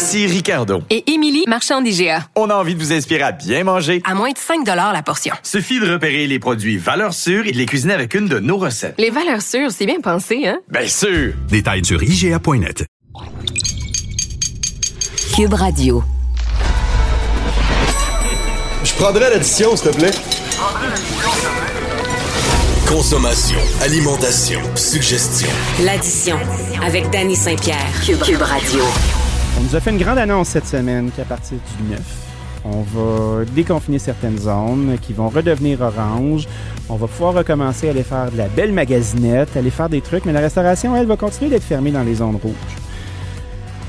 Ici Ricardo. Et Émilie, marchand d'IGA. On a envie de vous inspirer à bien manger. À moins de 5 la portion. Suffit de repérer les produits valeurs sûres et de les cuisiner avec une de nos recettes. Les valeurs sûres, c'est bien pensé, hein? Bien sûr! Détails sur IGA.net. Cube Radio. Je prendrais l'addition, s'il te plaît. Consommation, alimentation, suggestion. L'addition avec Danny Saint-Pierre. Cube, Cube Radio. On nous a fait une grande annonce cette semaine qu'à partir du 9, on va déconfiner certaines zones qui vont redevenir orange. On va pouvoir recommencer à aller faire de la belle magasinette, aller faire des trucs, mais la restauration, elle, va continuer d'être fermée dans les zones rouges.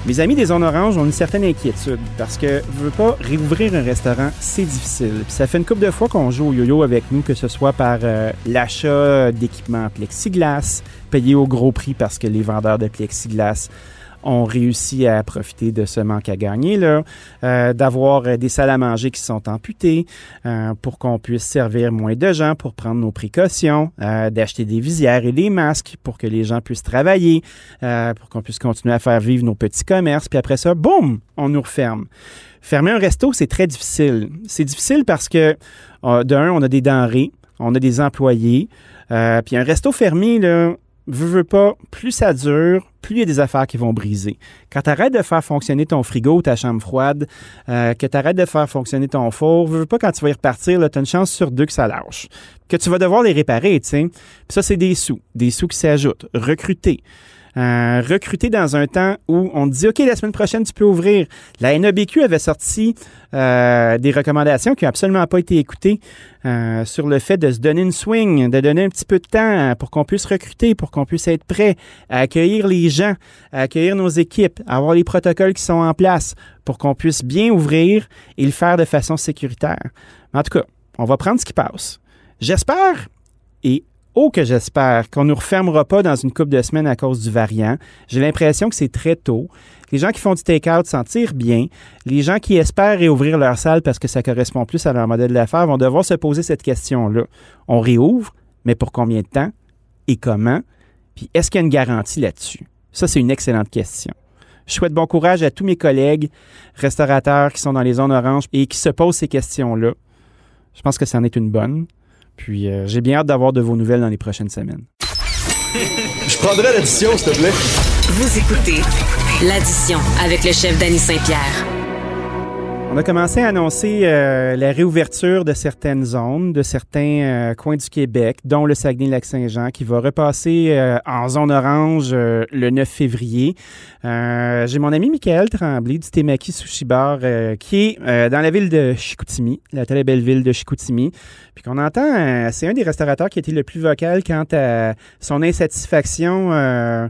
Mes amis des zones oranges ont une certaine inquiétude parce que je veux pas réouvrir un restaurant, c'est difficile. Ça fait une couple de fois qu'on joue au yo-yo avec nous, que ce soit par euh, l'achat d'équipements plexiglas, payé au gros prix parce que les vendeurs de plexiglas ont réussi à profiter de ce manque à gagner, là, euh, d'avoir euh, des salles à manger qui sont amputées euh, pour qu'on puisse servir moins de gens, pour prendre nos précautions, d'acheter des visières et des masques pour que les gens puissent travailler, pour qu'on puisse continuer à faire vivre nos petits commerces. Puis après ça, boum, on nous referme. Fermer un resto, c'est très difficile. C'est difficile parce que, d'un, on a des denrées, on a des employés, puis un resto fermé, là, veux, pas, plus ça dure, plus il y a des affaires qui vont briser. Quand tu arrêtes de faire fonctionner ton frigo, ta chambre froide, euh, que tu arrêtes de faire fonctionner ton four, veux, veux pas, quand tu vas y repartir, tu as une chance sur deux que ça lâche. Que tu vas devoir les réparer, tu sais. ça, c'est des sous. Des sous qui s'ajoutent. Recruter. Euh, recruter dans un temps où on dit OK, la semaine prochaine, tu peux ouvrir. La NABQ avait sorti euh, des recommandations qui n'ont absolument pas été écoutées euh, sur le fait de se donner une swing, de donner un petit peu de temps pour qu'on puisse recruter, pour qu'on puisse être prêt à accueillir les gens, à accueillir nos équipes, à avoir les protocoles qui sont en place pour qu'on puisse bien ouvrir et le faire de façon sécuritaire. En tout cas, on va prendre ce qui passe. J'espère et Oh, que j'espère qu'on ne nous refermera pas dans une couple de semaines à cause du variant. J'ai l'impression que c'est très tôt. Les gens qui font du take-out s'en tirent bien. Les gens qui espèrent réouvrir leur salle parce que ça correspond plus à leur modèle d'affaires vont devoir se poser cette question-là. On réouvre, mais pour combien de temps et comment? Puis est-ce qu'il y a une garantie là-dessus? Ça, c'est une excellente question. Je souhaite bon courage à tous mes collègues restaurateurs qui sont dans les zones oranges et qui se posent ces questions-là. Je pense que ça en est une bonne. Puis euh, j'ai bien hâte d'avoir de vos nouvelles dans les prochaines semaines. Je prendrai l'addition, s'il te plaît. Vous écoutez l'addition avec le chef Danny Saint-Pierre. On a commencé à annoncer euh, la réouverture de certaines zones, de certains euh, coins du Québec, dont le Saguenay-Lac-Saint-Jean, qui va repasser euh, en zone orange le 9 février. J'ai mon ami Michael Tremblay du Temaki Sushi Bar, qui est dans la ville de Chicoutimi, la très belle ville de Chicoutimi. Puis qu'on entend, c'est un des restaurateurs qui a été le plus vocal quant à son insatisfaction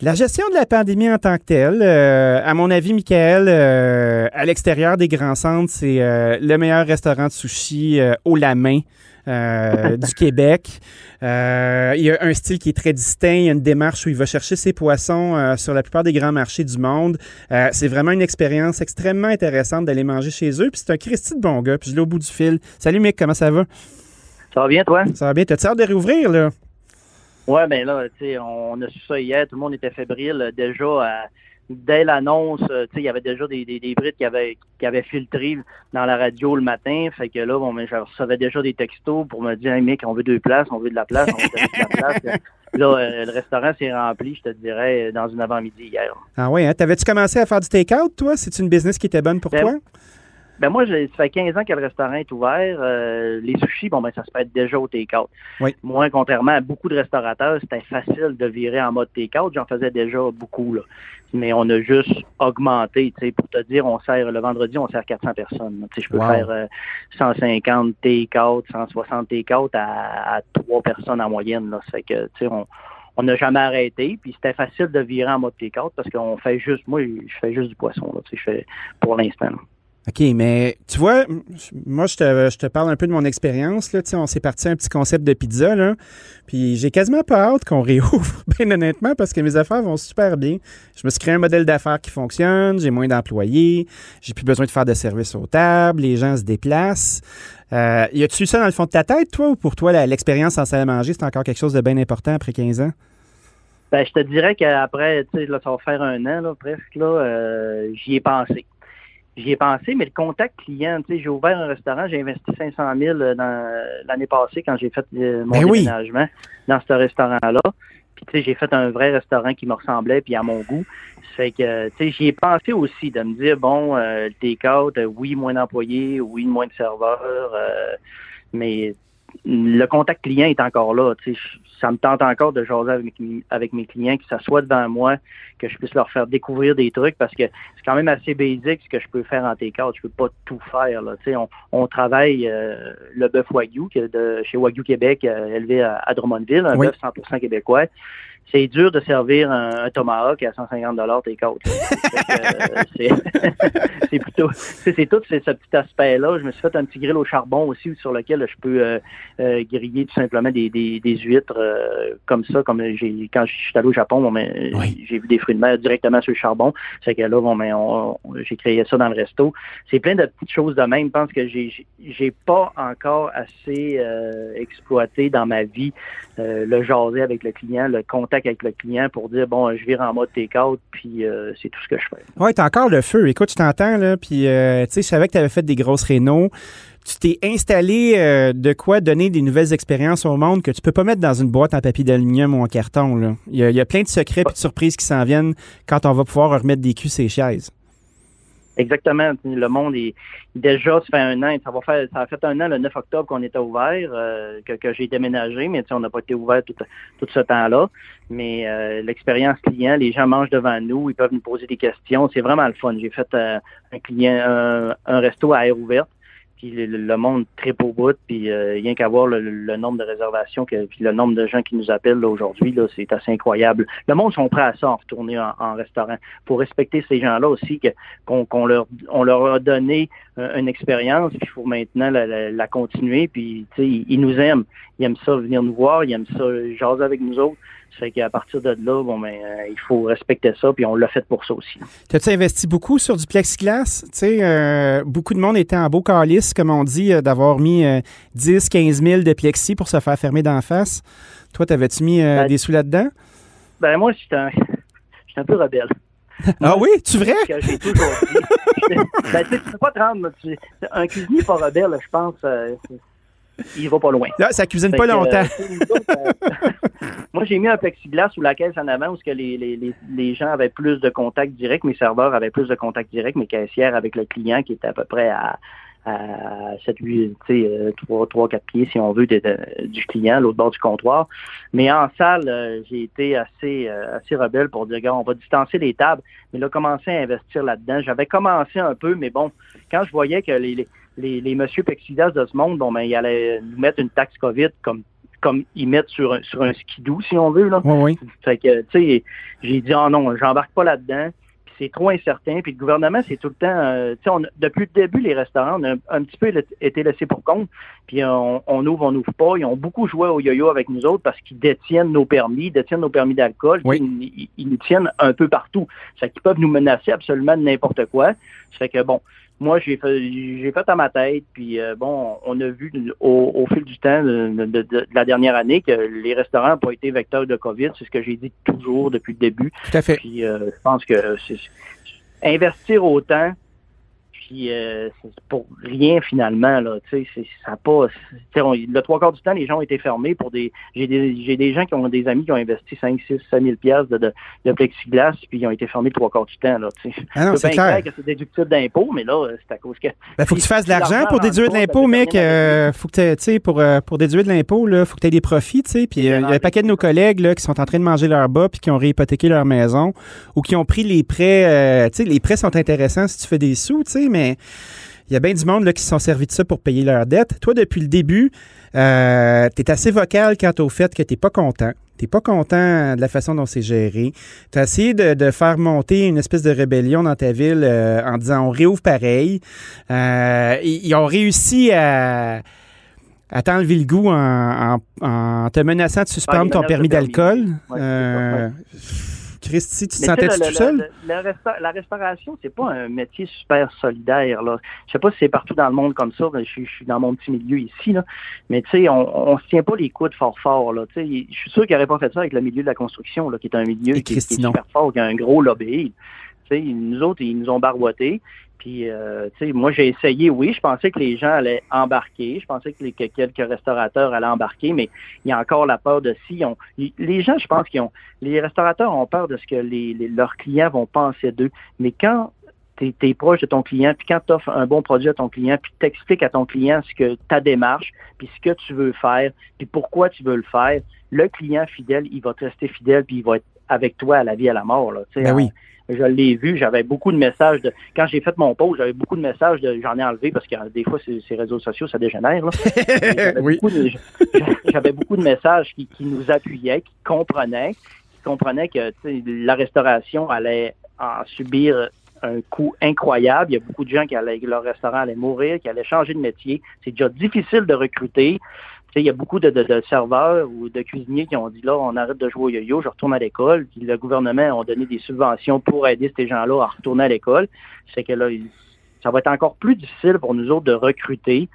la gestion de la pandémie en tant que telle, euh, à mon avis, Michael, euh, à l'extérieur des grands centres, c'est euh, le meilleur restaurant de sushi au la main du Québec. il y a un style qui est très distinct, il y a une démarche où il va chercher ses poissons sur la plupart des grands marchés du monde. c'est vraiment une expérience extrêmement intéressante d'aller manger chez eux. Puis c'est un Christy de bon gars, puis je l'ai au bout du fil. Salut Mick, comment ça va? Ça va bien, toi? Ça va bien. T'as-tu hâte de réouvrir, là? Ouais, ben là, tu sais, on a su ça hier, tout le monde était fébrile déjà. dès l'annonce, tu sais, il y avait déjà des, des, des qui avaient, qui avaient filtré dans la radio le matin. Fait que là, bon, mais je recevais déjà des textos pour me dire, hey, mec, on veut deux places, on veut de la place, on veut de la place. là, euh, le restaurant s'est rempli, je te dirais, dans une avant-midi hier. Ah oui, hein? T'avais-tu commencé à faire du take-out, toi? C'est une business qui était bonne pour ben, toi? Ben moi, ça fait 15 ans que le restaurant est ouvert. Euh, les sushis, bon ben ça se fait déjà au take-out. Oui. Moi, contrairement à beaucoup de restaurateurs, c'était facile de virer en mode take-out. J'en faisais déjà beaucoup là. Mais on a juste augmenté, tu sais, pour te dire, on sert le vendredi, on sert 400 personnes. Tu sais, je peux faire 150 euh, take-out, 160 take-out à, à 3 personnes en moyenne. Là. Ça fait que, tu sais, on, on n'a jamais arrêté. Puis c'était facile de virer en mode T4 parce qu'on fait juste, moi, je fais juste du poisson, là, tu sais, je fais pour l'instant. OK, mais tu vois, moi, je te, je te parle un peu de mon expérience. Là. On s'est parti un petit concept de pizza. Puis j'ai quasiment pas hâte qu'on réouvre, bien honnêtement, parce que mes affaires vont super bien. Je me suis créé un modèle d'affaires qui fonctionne, j'ai moins d'employés, j'ai plus besoin de faire de service aux tables, les gens se déplacent. Euh, y a-tu ça dans le fond de ta tête, toi, ou pour toi, l'expérience en salle à manger, c'est encore quelque chose de bien important après 15 ans? Ben, je te dirais qu'après, tu sais, ça va faire un an, presque, là, euh, j'y ai pensé. J'y ai pensé, mais le contact client, tu sais, j'ai ouvert un restaurant, j'ai investi 500 000 dans l'année passée quand j'ai fait euh, mon Ben oui. déménagement dans ce restaurant-là. Puis, tu sais, j'ai fait un vrai restaurant qui me ressemblait puis à mon goût. Ça fait que, tu sais, j'y ai pensé aussi de me dire, bon, euh, le take-out, euh, oui, moins d'employés, oui, moins de serveurs, euh, mais le contact client est encore là. Tu sais, je- ça me tente encore de jaser avec, avec mes clients, que ça soit devant moi, que je puisse leur faire découvrir des trucs parce que c'est quand même assez basique ce que je peux faire en take-out. Je peux pas tout faire. Là. Tu sais, on, on travaille euh, le bœuf Wagyu qui est de chez Wagyu Québec, euh, élevé à, à Drummondville, un Oui. bœuf 100% québécois. C'est dur de servir un, un tomahawk à 150 take-out. là. Fait que, euh, c'est- plutôt, c'est tout c'est ce petit aspect-là. Je me suis fait un petit grill au charbon aussi sur lequel je peux euh, euh, griller tout simplement des, des, des huîtres euh, comme ça, comme j'ai quand je suis allé au Japon, bon, ben, Oui. j'ai vu des fruits de mer directement sur le charbon. C'est que là, bon, ben, j'ai créé ça dans le resto. C'est plein de petites choses de même. Je pense que j'ai j'ai- pas encore assez exploité dans ma vie le jaser avec le client, le contact avec le client pour dire bon, je vire en mode take-out, puis euh, c'est tout ce que je fais. Ouais, t'as encore le feu. Écoute, je t'entends, là, puis, euh, tu sais, je savais que tu avais fait des grosses rénaux. Tu t'es installé euh, de quoi donner des nouvelles expériences au monde que tu peux pas mettre dans une boîte en papier d'aluminium ou en carton, là. Il y a, il y a plein de secrets et de surprises qui s'en viennent quand on va pouvoir remettre des culs ces chaises. Exactement. Le monde est déjà, ça fait un an, ça va faire, ça a fait un an le 9 octobre qu'on était ouvert, euh, que, que j'ai déménagé, mais on n'a pas été ouvert tout, tout ce temps-là. Mais euh, l'expérience client, les gens mangent devant nous, ils peuvent nous poser des questions. C'est vraiment le fun. J'ai fait euh, un client, un, un resto à air ouverte. Puis le, monde tripe au bout, puis euh, rien qu'à voir le, le nombre de réservations, que, puis le nombre de gens qui nous appellent aujourd'hui, là, c'est assez incroyable. Le monde sont prêts à ça, en retourner en, en restaurant. Pour respecter ces gens-là aussi, que qu'on qu'on leur on leur a donné euh, une expérience, puis il faut maintenant la, la- la continuer. Puis ils, ils nous aiment, ils aiment ça venir nous voir, ils aiment ça jaser avec nous autres. Fait qu'à partir de là, bon ben, euh, il faut respecter ça, puis on l'a fait pour ça aussi. T'as-tu investi beaucoup sur du plexiglas? Tu sais, euh, beaucoup de monde était en beau calice, comme on dit, euh, d'avoir mis euh, 10, 15 000 de plexi pour se faire fermer d'en face. Toi, t'avais-tu mis Ben, des sous là-dedans? Ben moi, je suis un, un peu rebelle. Ah oui, tu vrai? que j'ai toujours dit. ben, tu sais, tu peux pas te rendre. tu- un cuisinier pas rebelle, je pense, il va pas loin. Là, ça cuisine Fait pas que, longtemps. euh, euh, moi, j'ai mis un plexiglas sous la caisse en avant où que les, les, les, les gens avaient plus de contact direct, mes serveurs avaient plus de contact direct, mes caissières avec le client qui était à peu près à, à 7, 8, tu sais, euh, 3, 3, 4 pieds, si on veut, de- de- du client, l'autre bord du comptoir. Mais en salle, euh, j'ai été assez, euh, assez rebelle pour dire, on va distancer les tables. Mais là, commencer à investir là-dedans. J'avais commencé un peu, mais bon, quand je voyais que les, les, les, les monsieur plexiglas de ce monde, bon, ben, ils allaient nous mettre une taxe COVID comme comme ils mettent sur un, sur un skidoo, si on veut. Là. Oui, oui. Fait que, tu sais, j'ai dit, oh non, j'embarque pas là-dedans. C'est trop incertain. Puis le gouvernement, c'est tout le temps, euh, tu sais, on depuis le début, les restaurants, on a un, un petit peu été laissés pour compte. Puis on, on ouvre, on n'ouvre pas. Ils ont beaucoup joué au yo-yo avec nous autres parce qu'ils détiennent nos permis, ils détiennent nos permis d'alcool. Oui. Ils, ils- ils nous tiennent un peu partout. Ça fait qu'ils peuvent nous menacer absolument de n'importe quoi. Ça fait que, bon, moi, j'ai fait, j'ai fait à ma tête, puis euh, bon, on a vu au, au fil du temps de, de- de- de la dernière année que les restaurants n'ont pas été vecteurs de COVID. C'est ce que j'ai dit toujours depuis le début. Tout à fait. Puis euh, je pense que c'est investir autant, puis euh, c'est pour rien finalement là. Tu sais, c'est- ça pas. on- le trois quarts du temps, les gens ont été fermés pour des. J'ai des j'ai des gens qui ont des amis qui ont investi 5, 6, 7 000 piastres de, de, de plexiglas, puis ils ont été fermés le trois quarts du temps là. Tu sais. Ah non, c'est clair. que c'est déductible d'impôt, mais là, c'est à cause que. Ben, faut que tu fasses de l'argent pour déduire de l'impôt, mec. euh, faut que tu sais, pour, euh, pour déduire de l'impôt, là, faut que tu aies des profits, tu sais. Puis euh, il y a un paquet de nos collègues là, qui sont en train de manger leur bas puis qui ont réhypothéqué leur maison ou qui ont pris les prêts. euh, tu sais, les prêts sont intéressants si tu fais des sous, tu sais, mais Il y a bien du monde là, qui se sont servis de ça pour payer leurs dettes. Toi, depuis le début, euh, tu es assez vocal quant au fait que tu pas content. Tu pas content de la façon dont c'est géré. Tu as essayé de, de, faire monter une espèce de rébellion dans ta ville euh, en disant on réouvre pareil. Euh, ils ont réussi à, à t'enlever le goût en, en, en, te menaçant de suspendre ton permis d'alcool. Ouais, Christy, tu te sentais tout seul? le- le- la resta- la restauration, c'est pas un métier super solidaire. Là. Je sais pas si c'est partout dans le monde comme ça. Je, suis- je suis dans mon petit milieu ici. Là. Mais tu sais, on, on se tient pas les coudes fort fort. Là. Tu sais, je suis sûr qu'ils n'auraient pas fait ça avec le milieu de la construction, là, qui est un milieu Et qui, est super fort, qui a un gros lobby. Nous autres, ils nous ont barboité. Puis, euh, tu sais, moi, j'ai essayé, oui, je pensais que les gens allaient embarquer. Je pensais que, les- que quelques restaurateurs allaient embarquer, mais il y a encore la peur de si on. Les gens, je pense qu'ils ont. Les restaurateurs ont peur de ce que les, les- leurs clients vont penser d'eux. Mais quand tu es, proche de ton client, puis quand tu offres un bon produit à ton client, puis t'expliques à ton client ce que ta démarche, puis ce que tu veux faire, puis pourquoi tu veux le faire, le client fidèle, il va te rester fidèle, puis il va être avec toi à la vie, à la mort. Là, Ben oui. Je l'ai vu, j'avais beaucoup de messages de quand j'ai fait mon post, j'avais beaucoup de messages de j'en ai enlevé parce que euh, des fois ces, ces réseaux sociaux ça dégénère. là. J'avais oui. beaucoup de- j'avais beaucoup de messages qui, qui nous appuyaient, qui comprenaient, qui comprenaient que la restauration allait en subir un coût incroyable. Il y a beaucoup de gens qui allaient, leur restaurant allait mourir, qui allaient changer de métier. C'est déjà difficile de recruter. Il y a beaucoup de, de- de serveurs ou de cuisiniers qui ont dit là, on arrête de jouer au yo-yo, je retourne à l'école. Puis le gouvernement a donné des subventions pour aider ces gens-là à retourner à l'école. C'est que là, ça va être encore plus difficile pour nous autres de recruter.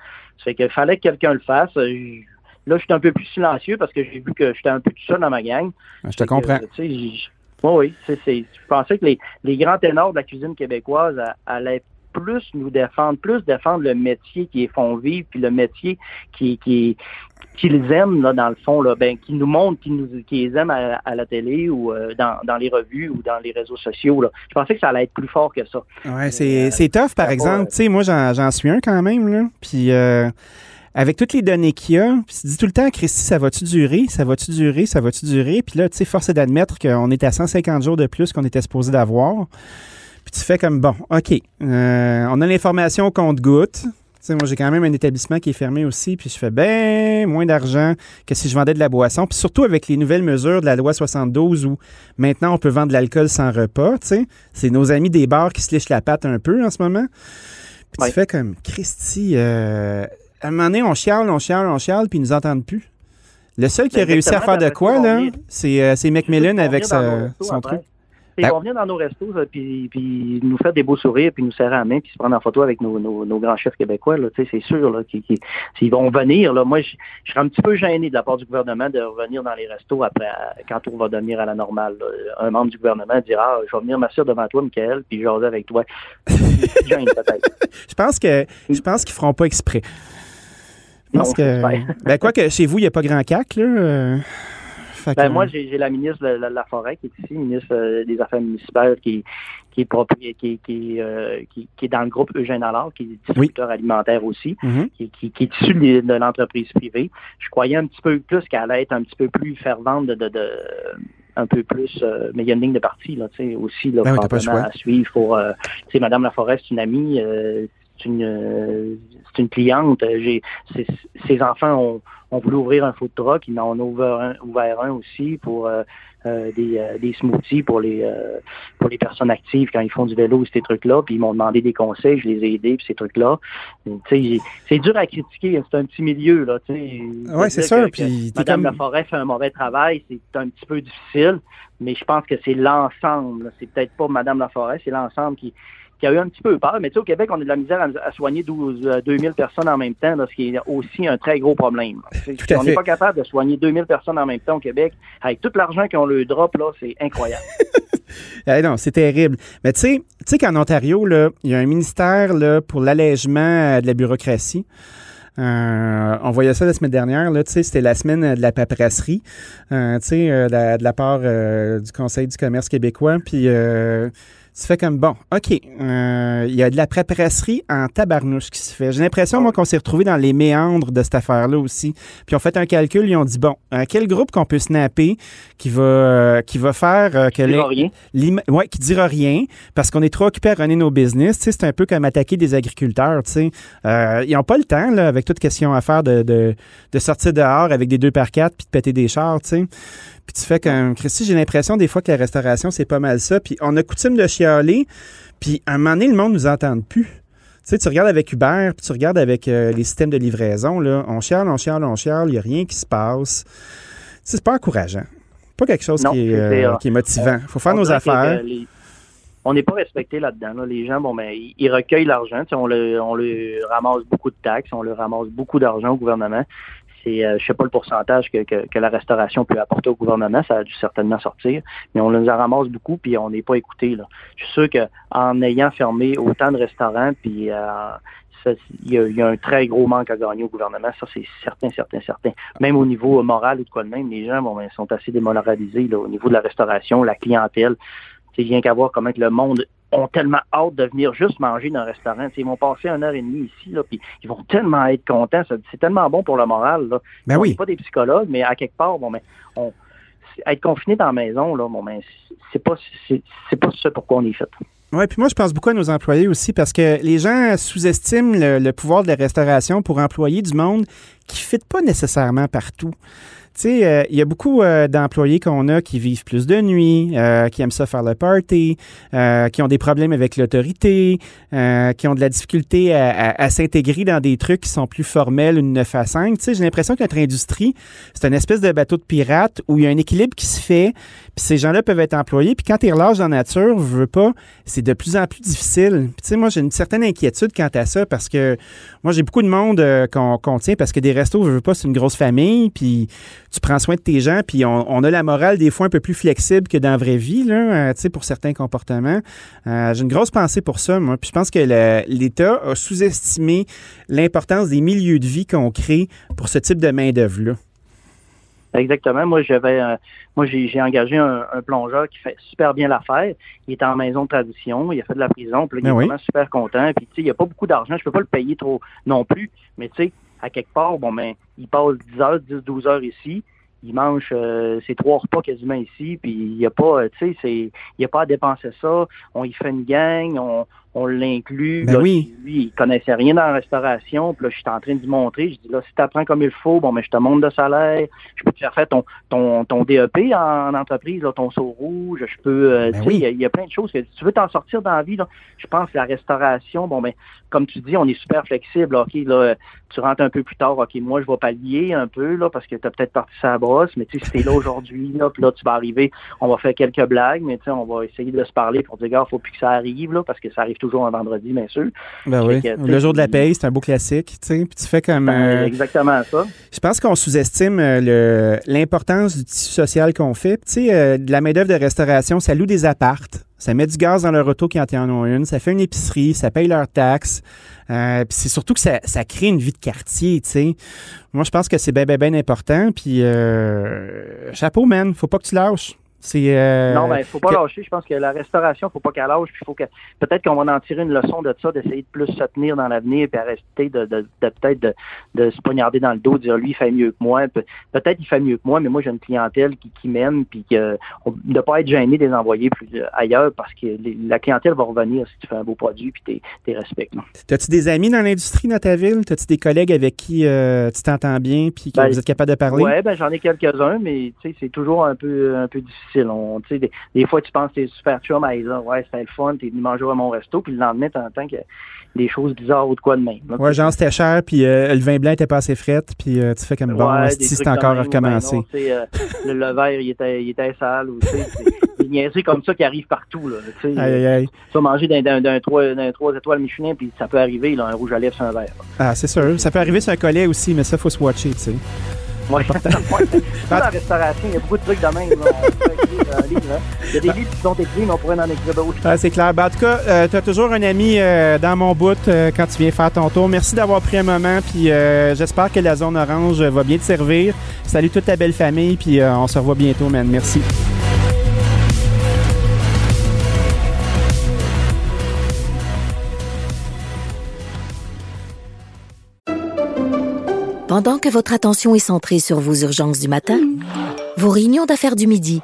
C'est qu'il fallait que quelqu'un le fasse. Là, je suis un peu plus silencieux parce que j'ai vu que j'étais un peu tout seul dans ma gang. Je te comprends. Que, oui, oui. je pensais que les, les grands ténors de la cuisine québécoise allaient plus nous défendre, plus défendre le métier qui est font vivre, puis le métier qui, qui qu'ils aiment là, dans le fond, là, ben, qui nous montrent, qui nous qui les aiment à, à la télé ou euh, dans, dans les revues ou dans les réseaux sociaux. Là. Je pensais que ça allait être plus fort que ça. Ouais, c'est c'est tough, par exemple. euh, Tu sais, moi, j'en j'en suis un quand même, là. Puis, euh, avec toutes les données qu'il y a, puis tu dis tout le temps, Christy, ça va-tu durer? Ça va-tu durer? Ça va-tu durer? Puis là, tu sais, force est d'admettre qu'on est à 150 jours de plus qu'on était supposé d'avoir. Puis tu fais comme, bon, OK, euh, on a l'information au compte-goutte. Tu sais, moi, j'ai quand même un établissement qui est fermé aussi, puis je fais ben moins d'argent que si je vendais de la boisson. Puis surtout avec les nouvelles mesures de la loi 72 où maintenant on peut vendre de l'alcool sans repas, tu sais. C'est nos amis des bars qui se lichent la patte un peu en ce moment. Puis tu fais comme, Christy, euh, à un moment donné, on chiale, on chiale, on chiale, puis ils nous entendent plus. Le seul qui a Ben, réussi à faire de quoi, là, c'est euh, Macmillan avec sa- son truc. Ils Ben- vont venir dans nos restos, là, puis, puis nous faire des beaux sourires, puis nous serrer la main, puis se prendre en photo avec nos, nos, nos grands chefs québécois. C'est sûr là, qu'ils, vont venir. Là, moi, je, je serais un petit peu gêné de la part du gouvernement de revenir dans les restos après, quand tout va devenir à la normale. là. Un membre du gouvernement dire Ah, je vais venir m'asseoir devant toi, Michael, puis jaser avec toi. Gêne, peut-être. Je pense que je pense qu'ils feront pas exprès. Je pense Non, que. Ben, quoi que chez vous, il n'y a pas grand cac, là. euh, fait Ben, que- moi, j'ai j'ai la ministre de la, la Forêt qui est ici, ministre euh, des Affaires municipales, qui, qui, est, propri- qui, qui, euh, qui, qui est dans le groupe Eugène Allard, qui est distributeur alimentaire aussi, Mhm. qui, qui, qui est issu de, l'entreprise privée. Je croyais un petit peu plus qu'elle allait être un petit peu plus fervente de, de, de un peu plus, euh, mais il y a une ligne de parti là, tu sais, aussi là, Ben oui, pas à suivre pour, euh, tu sais, Madame Laforêt, c'est une amie, euh, c'est une, euh, c'est une cliente. Euh, J'ai, ses, enfants ont, ont voulu ouvrir un food truck, ils en ont ouvert un, ouvert un aussi pour euh, des, des smoothies pour les pour les personnes actives quand ils font du vélo, ces trucs-là. Puis ils m'ont demandé des conseils, je les ai aidés, puis ces trucs-là. C'est dur à critiquer, c'est un petit milieu là. Ouais, c'est sûr, que- puis Madame comme- Laforêt fait un mauvais travail, c'est un petit peu difficile, mais je pense que c'est l'ensemble. C'est peut-être pas Madame Laforêt, c'est l'ensemble qui, qui a eu un petit peu peur. Mais tu sais, au Québec, on a de la misère à, à soigner 12, euh, 2000 personnes en même temps, là, ce qui est aussi un très gros problème. Tout à on n'est pas capable de soigner 2000 personnes en même temps au Québec. Avec tout l'argent qu'on le drop, là, c'est incroyable. Ah non, c'est terrible. Mais tu sais, qu'en Ontario, il y a un ministère là, pour l'allègement euh, de la bureaucratie. Euh, on voyait ça la semaine dernière, là, c'était la semaine euh, de la paperasserie, euh, euh, de, la, de la part euh, du Conseil du commerce québécois. Puis, euh, Tu fais comme, bon, OK, euh, il y a de la préparasserie en tabarnouche qui se fait. J'ai l'impression, moi, qu'on s'est retrouvé dans les méandres de cette affaire-là aussi. Puis on fait un calcul, ils ont dit, bon, euh, quel groupe qu'on peut snapper qui va, euh, qui va faire que... Qui dira rien. Ouais, qui dira rien parce qu'on est trop occupé à runner nos business. Tu sais, c'est un peu comme attaquer des agriculteurs. Tu sais. Ils n'ont pas le temps, là, avec toute question à faire, de, de, de sortir dehors avec des deux par quatre puis de péter des chars. Tu sais. Puis tu fais comme Christy, j'ai l'impression des fois que la restauration, c'est pas mal ça. Puis on a coutume de chialer, puis à un moment donné, le monde nous entend plus. Tu sais, tu regardes avec Uber, puis tu regardes avec euh, les systèmes de livraison, là, on chiale, on chiale, on chiale, il n'y a rien qui se passe. Tu sais, C'est pas encourageant. Pas quelque chose Non, qui, est, c'est, euh, qui est motivant. faut faire nos affaires. les- on n'est pas respecté là-dedans. là. Les gens, bon, ben, ils, ils recueillent l'argent. On le, on le ramasse beaucoup de taxes, on le ramasse beaucoup d'argent au gouvernement. C'est, euh, je sais pas le pourcentage que, la restauration peut apporter au gouvernement, ça a dû certainement sortir, mais on nous en ramasse beaucoup, puis on n'est pas écouté. Je suis sûr qu'en ayant fermé autant de restaurants, puis euh, il y, a, un très gros manque à gagner au gouvernement, ça c'est certain, certain, certain. Même au niveau euh, moral ou de quoi de même, les gens ben, sont assez démoralisés au niveau de la restauration, la clientèle. C'est rien qu'à voir comment le monde ont tellement hâte de venir juste manger dans un restaurant. Ils vont passer une heure et demie ici, là, puis ils vont tellement être contents. C'est tellement bon pour le moral. Là. Ben oui. pas des psychologues, mais à quelque part, bon, ben, on, être confiné dans la maison, là, bon, ben, c'est- pas, c'est pas ce pourquoi on est fait. Oui, puis moi, je pense beaucoup à nos employés aussi parce que les gens sous-estiment le, le pouvoir de la restauration pour employer du monde qui ne fit pas nécessairement partout. Tu sais, euh, il y a beaucoup euh, d'employés qu'on a qui vivent plus de nuit, euh, qui aiment ça faire le party, qui ont des problèmes avec l'autorité, qui ont de la difficulté à, s'intégrer dans des trucs qui sont plus formels, une 9 à 5. Tu sais, j'ai l'impression que notre industrie, c'est une espèce de bateau de pirate où il y a un équilibre qui se fait, puis ces gens-là peuvent être employés, puis quand tu relâches dans la nature, veux pas, c'est de plus en plus difficile. Tu sais, moi, j'ai une certaine inquiétude quant à ça parce que moi, j'ai beaucoup de monde qu'on qu'on tient parce que des restos, je veux pas, c'est une grosse famille, puis tu prends soin de tes gens, puis on, on a la morale des fois un peu plus flexible que dans la vraie vie, là, euh, tu sais, pour certains comportements. Euh, j'ai une grosse pensée pour ça, moi. Puis je pense que l'État a sous-estimé l'importance des milieux de vie qu'on crée pour ce type de main-d'œuvre-là. Exactement. Moi, j'avais, euh, moi, j'ai, engagé un, un plongeur qui fait super bien l'affaire. Il est en maison de tradition, il a fait de la prison, puis là, il Ben est oui. vraiment super content. Puis, tu sais, il n'y a pas beaucoup d'argent, je peux pas le payer trop non plus. Mais, tu sais, à quelque part, bon, ben, il passe 10 heures, 10, 12 heures ici. Il mange euh, ses trois repas quasiment ici, puis il n'y a pas, euh, tu sais, il n'y a pas à dépenser ça. On y fait une gang, on, on l'inclut. Ben oui. Lui, il connaissait rien dans la restauration, puis là, je suis en train de lui montrer. Je dis, là, si tu apprends comme il faut, bon, mais je te monte de salaire, je peux te faire faire ton, ton, ton DEP en entreprise, là, ton saut rouge, je peux, euh, Ben tu sais, oui. il y a- il y, a plein de choses que si tu veux t'en sortir dans la vie, là, je pense que la restauration, bon, ben, comme tu dis, on est super flexible, OK, là, tu rentres un peu plus tard, OK, moi, je vais pallier un peu, là, parce que tu as peut-être parti sa brosse, mais tu sais, si t'es là aujourd'hui, là, puis là, tu vas arriver, on va faire quelques blagues, mais tu sais, on va essayer de se parler pour dire, gars, faut plus que ça arrive, là, parce que ça arrive toujours un vendredi, bien sûr. Ben oui. que, Le jour de la paye, c'est un beau classique, tu sais. Puis tu fais comme... Ben, euh, exactement ça. Je pense qu'on sous-estime euh, l'importance du tissu social qu'on fait. Tu sais, euh, de la main-d'œuvre de restauration, ça loue des appartes, ça met du gaz dans leur auto quand ils en ont une, ça fait une épicerie, ça paye leurs taxes. Euh, puis c'est surtout que ça, ça crée une vie de quartier, tu sais. Moi, je pense que c'est bien, bien, bien important. Puis, euh, chapeau, man, faut pas que tu lâches. C'est. euh, Non, ben, il faut pas que- lâcher. Je pense que la restauration, faut pas qu'elle lâche. Puis faut que peut-être qu'on va en tirer une leçon de ça, d'essayer de plus se tenir dans l'avenir, puis arrêter de, de, de peut-être de, de se poignarder dans le dos, de dire lui il fait mieux que moi. Pe- Peut-être il fait mieux que moi, mais moi j'ai une clientèle qui, qui m'aime, puis que on- de pas être gêné de les envoyer plus euh, ailleurs, parce que les- la clientèle va revenir si tu fais un beau produit, puis t'es t'es respectes. là. T'as-tu des amis dans l'industrie dans ta ville? T'as-tu des collègues avec qui euh, tu t'entends bien puis que Ben, vous êtes capable de parler? Ouais, ben j'en ai quelques-uns, mais tu sais, c'est toujours un peu un peu difficile. On, des, des fois, tu penses que t'es super chum à Isa, ouais, c'était le fun, t'es venu manger à mon resto, puis le lendemain, t'entends que des choses bizarres ou de quoi de même. là. Ouais, genre c'était cher, puis euh, le vin blanc était pas assez fret, puis euh, tu fais comme bon, Ouais, si c'est encore ben recommencé. sais, euh, le, le verre, il était, il était sale, ou des niaiseries comme ça qui arrivent partout, là. Tu sais, Aïe, aïe, aïe. tu vas manger d'un, d'un, d'un, trois, d'un trois étoiles Michelin, puis ça peut arriver, là, un rouge à lèvres sur un verre. là. Ah, c'est sûr. Ça peut arriver sur un collet aussi, mais ça, faut se watcher, tu sais. Ouais. Ouais. Dans la restauration, il y a beaucoup de trucs de même, Euh, hein. Il y a des bah. livres qui sont écrits, mais on pourrait en écrire d'autres. Ah, c'est clair. Ben, en tout cas, euh, tu as toujours un ami euh, dans mon bout quand tu viens faire ton tour. Merci d'avoir pris un moment, puis j'espère que la zone orange va bien te servir. Salut toute ta belle famille, puis on se revoit bientôt, man. Merci. Pendant que votre attention est centrée sur vos urgences du matin, vos réunions d'affaires du midi,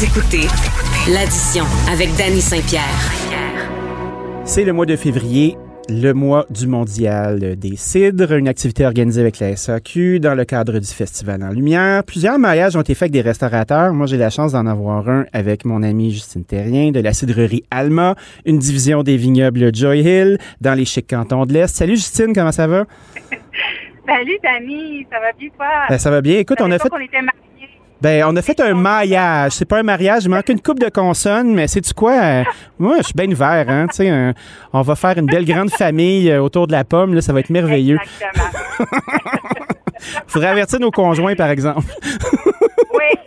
Vous écoutez l'addition avec Danny Saint-Pierre. C'est le mois de février, le mois du mondial des cidres, une activité organisée avec la SAQ dans le cadre du Festival en Lumière. Plusieurs mariages ont été faits avec des restaurateurs. Moi, j'ai la chance d'en avoir un avec mon amie Justine Terrien de la cidrerie Alma, une division des vignobles Joy Hill dans les chics cantons de l'Est. Salut Justine, comment ça va? Salut Dani, ça va bien toi? Ben, ça va bien. Écoute, on a fait était mariés. Ben, on a fait un maillage. C'est pas un mariage, il manque une coupe de consonnes, mais c'est tu quoi? Euh, moi, je suis bien ouvert, hein. Tu sais, un- on va faire une belle grande famille euh, autour de la pomme, là, ça va être merveilleux. Exactement. Faudrait avertir nos conjoints, par exemple. oui,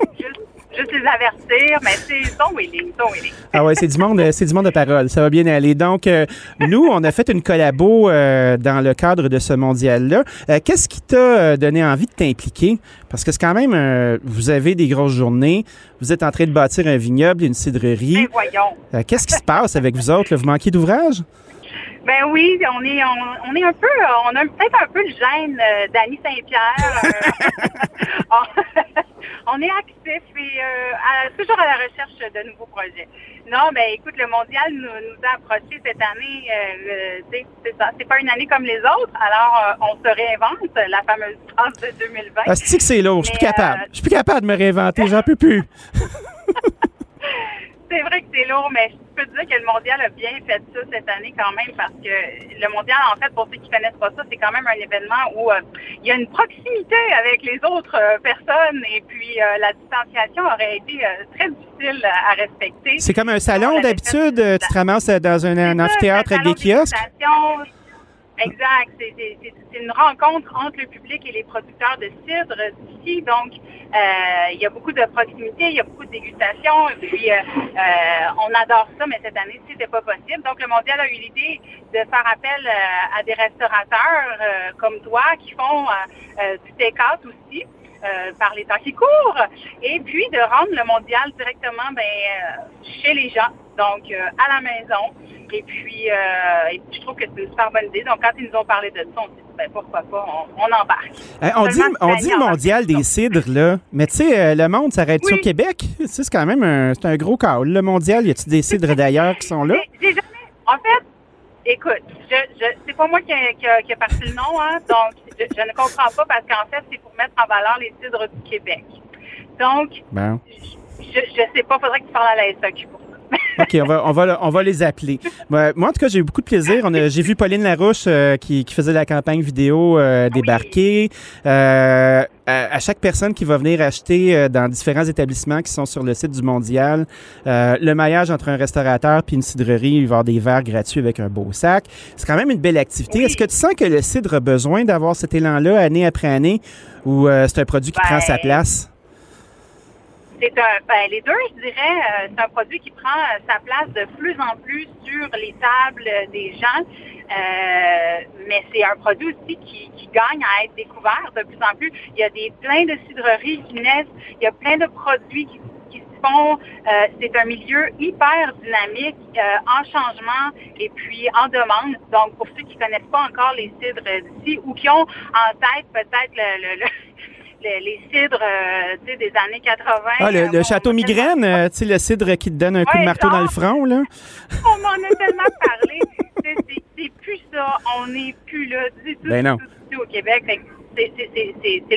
juste, les avertir, mais c'est son willing, son willing. Ah ouais, c'est du monde, euh, c'est du monde de parole. Ça va bien aller. Donc, euh, nous, on a fait une collabo euh, dans le cadre de ce mondial-là. Euh, Qu'est-ce qui t'a donné envie de t'impliquer? Parce que c'est quand même, vous avez des grosses journées. Vous êtes en train de bâtir un vignoble, une Ben cidrerie. voyons. Euh, Qu'est-ce qui se passe avec vous autres? là? Vous manquez d'ouvrage? Ben oui, on est on, on est un peu on a peut-être un peu le gène euh, d'Annie Saint-Pierre. euh, on, est actif et euh, à- toujours à la recherche de nouveaux projets. Non, ben écoute, le mondial nous, nous a approché cette année. euh, c'est c'est pas une année comme les autres. Alors euh, on se réinvente, la fameuse phrase de 2020. Ah, c'est que c'est lourd? Je suis plus capable. Je suis plus capable de me réinventer. J'en peux plus. C'est vrai que c'est lourd, mais je peux te dire que le mondial a bien fait ça cette année quand même parce que le mondial, en fait, pour ceux qui connaissent pas ça, c'est quand même un événement où euh, il y a une proximité avec les autres euh, personnes et puis euh, la distanciation aurait été très difficile à respecter. C'est comme un On salon d'habitude. Tu te ramasses dans un, un C'est ça, amphithéâtre avec des kiosques. Exact. C'est- une rencontre entre le public et les producteurs de cidre d'ici. Donc, il y a beaucoup de proximité, il y a beaucoup de dégustation. Et puis, euh, euh, on adore ça, mais cette année, c'était pas possible. Donc, le Mondial a eu l'idée de faire appel euh, à des restaurateurs euh, comme toi qui font euh, euh, du take-out aussi. Euh, par les temps qui courent, et puis de rendre le mondial directement ben, euh, chez les gens, donc euh, à la maison. Et puis, et puis, je trouve que c'est une super bonne idée. Donc, quand ils nous ont parlé de ça, on s'est dit, ben, pourquoi pas, on, on embarque. On dit, on dit mondial des cidres, là. Mais tu sais, le monde s'arrête Oui. au Québec. C'est quand même un, un gros cas. Le mondial, y a-tu des cidres d'ailleurs qui sont là? J'ai jamais- En fait, écoute, je, je, c'est pas moi qui a, qui, a, qui a parti le nom, hein, donc je, je ne comprends pas parce qu'en fait, c'est pour mettre en valeur les cidres du Québec. Donc, Bon. je, je sais pas, faudrait que tu parles à la SAQ pour ça. OK, on va, on va, on va les appeler. Moi, en tout cas, j'ai eu beaucoup de plaisir. On a- J'ai vu Pauline Larouche euh, qui, qui faisait la campagne vidéo euh, débarquer. Euh, à, à chaque personne qui va venir acheter euh, dans différents établissements qui sont sur le site du Mondial, euh, le maillage entre un restaurateur puis une cidrerie, il va y avoir des verres gratuits avec un beau sac. C'est quand même une belle activité. Oui. Est-ce que tu sens que le cidre a besoin d'avoir cet élan-là année après année ou euh, c'est un produit qui Ben, prend sa place? C'est un, ben, les deux, je dirais, euh, c'est un produit qui prend sa place de plus en plus sur les tables des gens. Euh, mais c'est un produit aussi qui, gagne à être découvert de plus en plus. Il y a des plein de cidreries qui naissent. Il y a plein de produits qui, se font. Euh, c'est un milieu hyper dynamique, en changement et puis en demande. Donc, pour ceux qui connaissent pas encore les cidres d'ici ou qui ont en tête peut-être le- le- les cidres euh, des années 80. Ah, le, euh, le château migraine, euh, tu sais, le cidre qui te donne un coup de marteau dans le genre. front, là. On m'en a tellement parlé. C'est- plus ça. On n'est plus là du tout, Ben non. du tout, du tout au Québec. C'est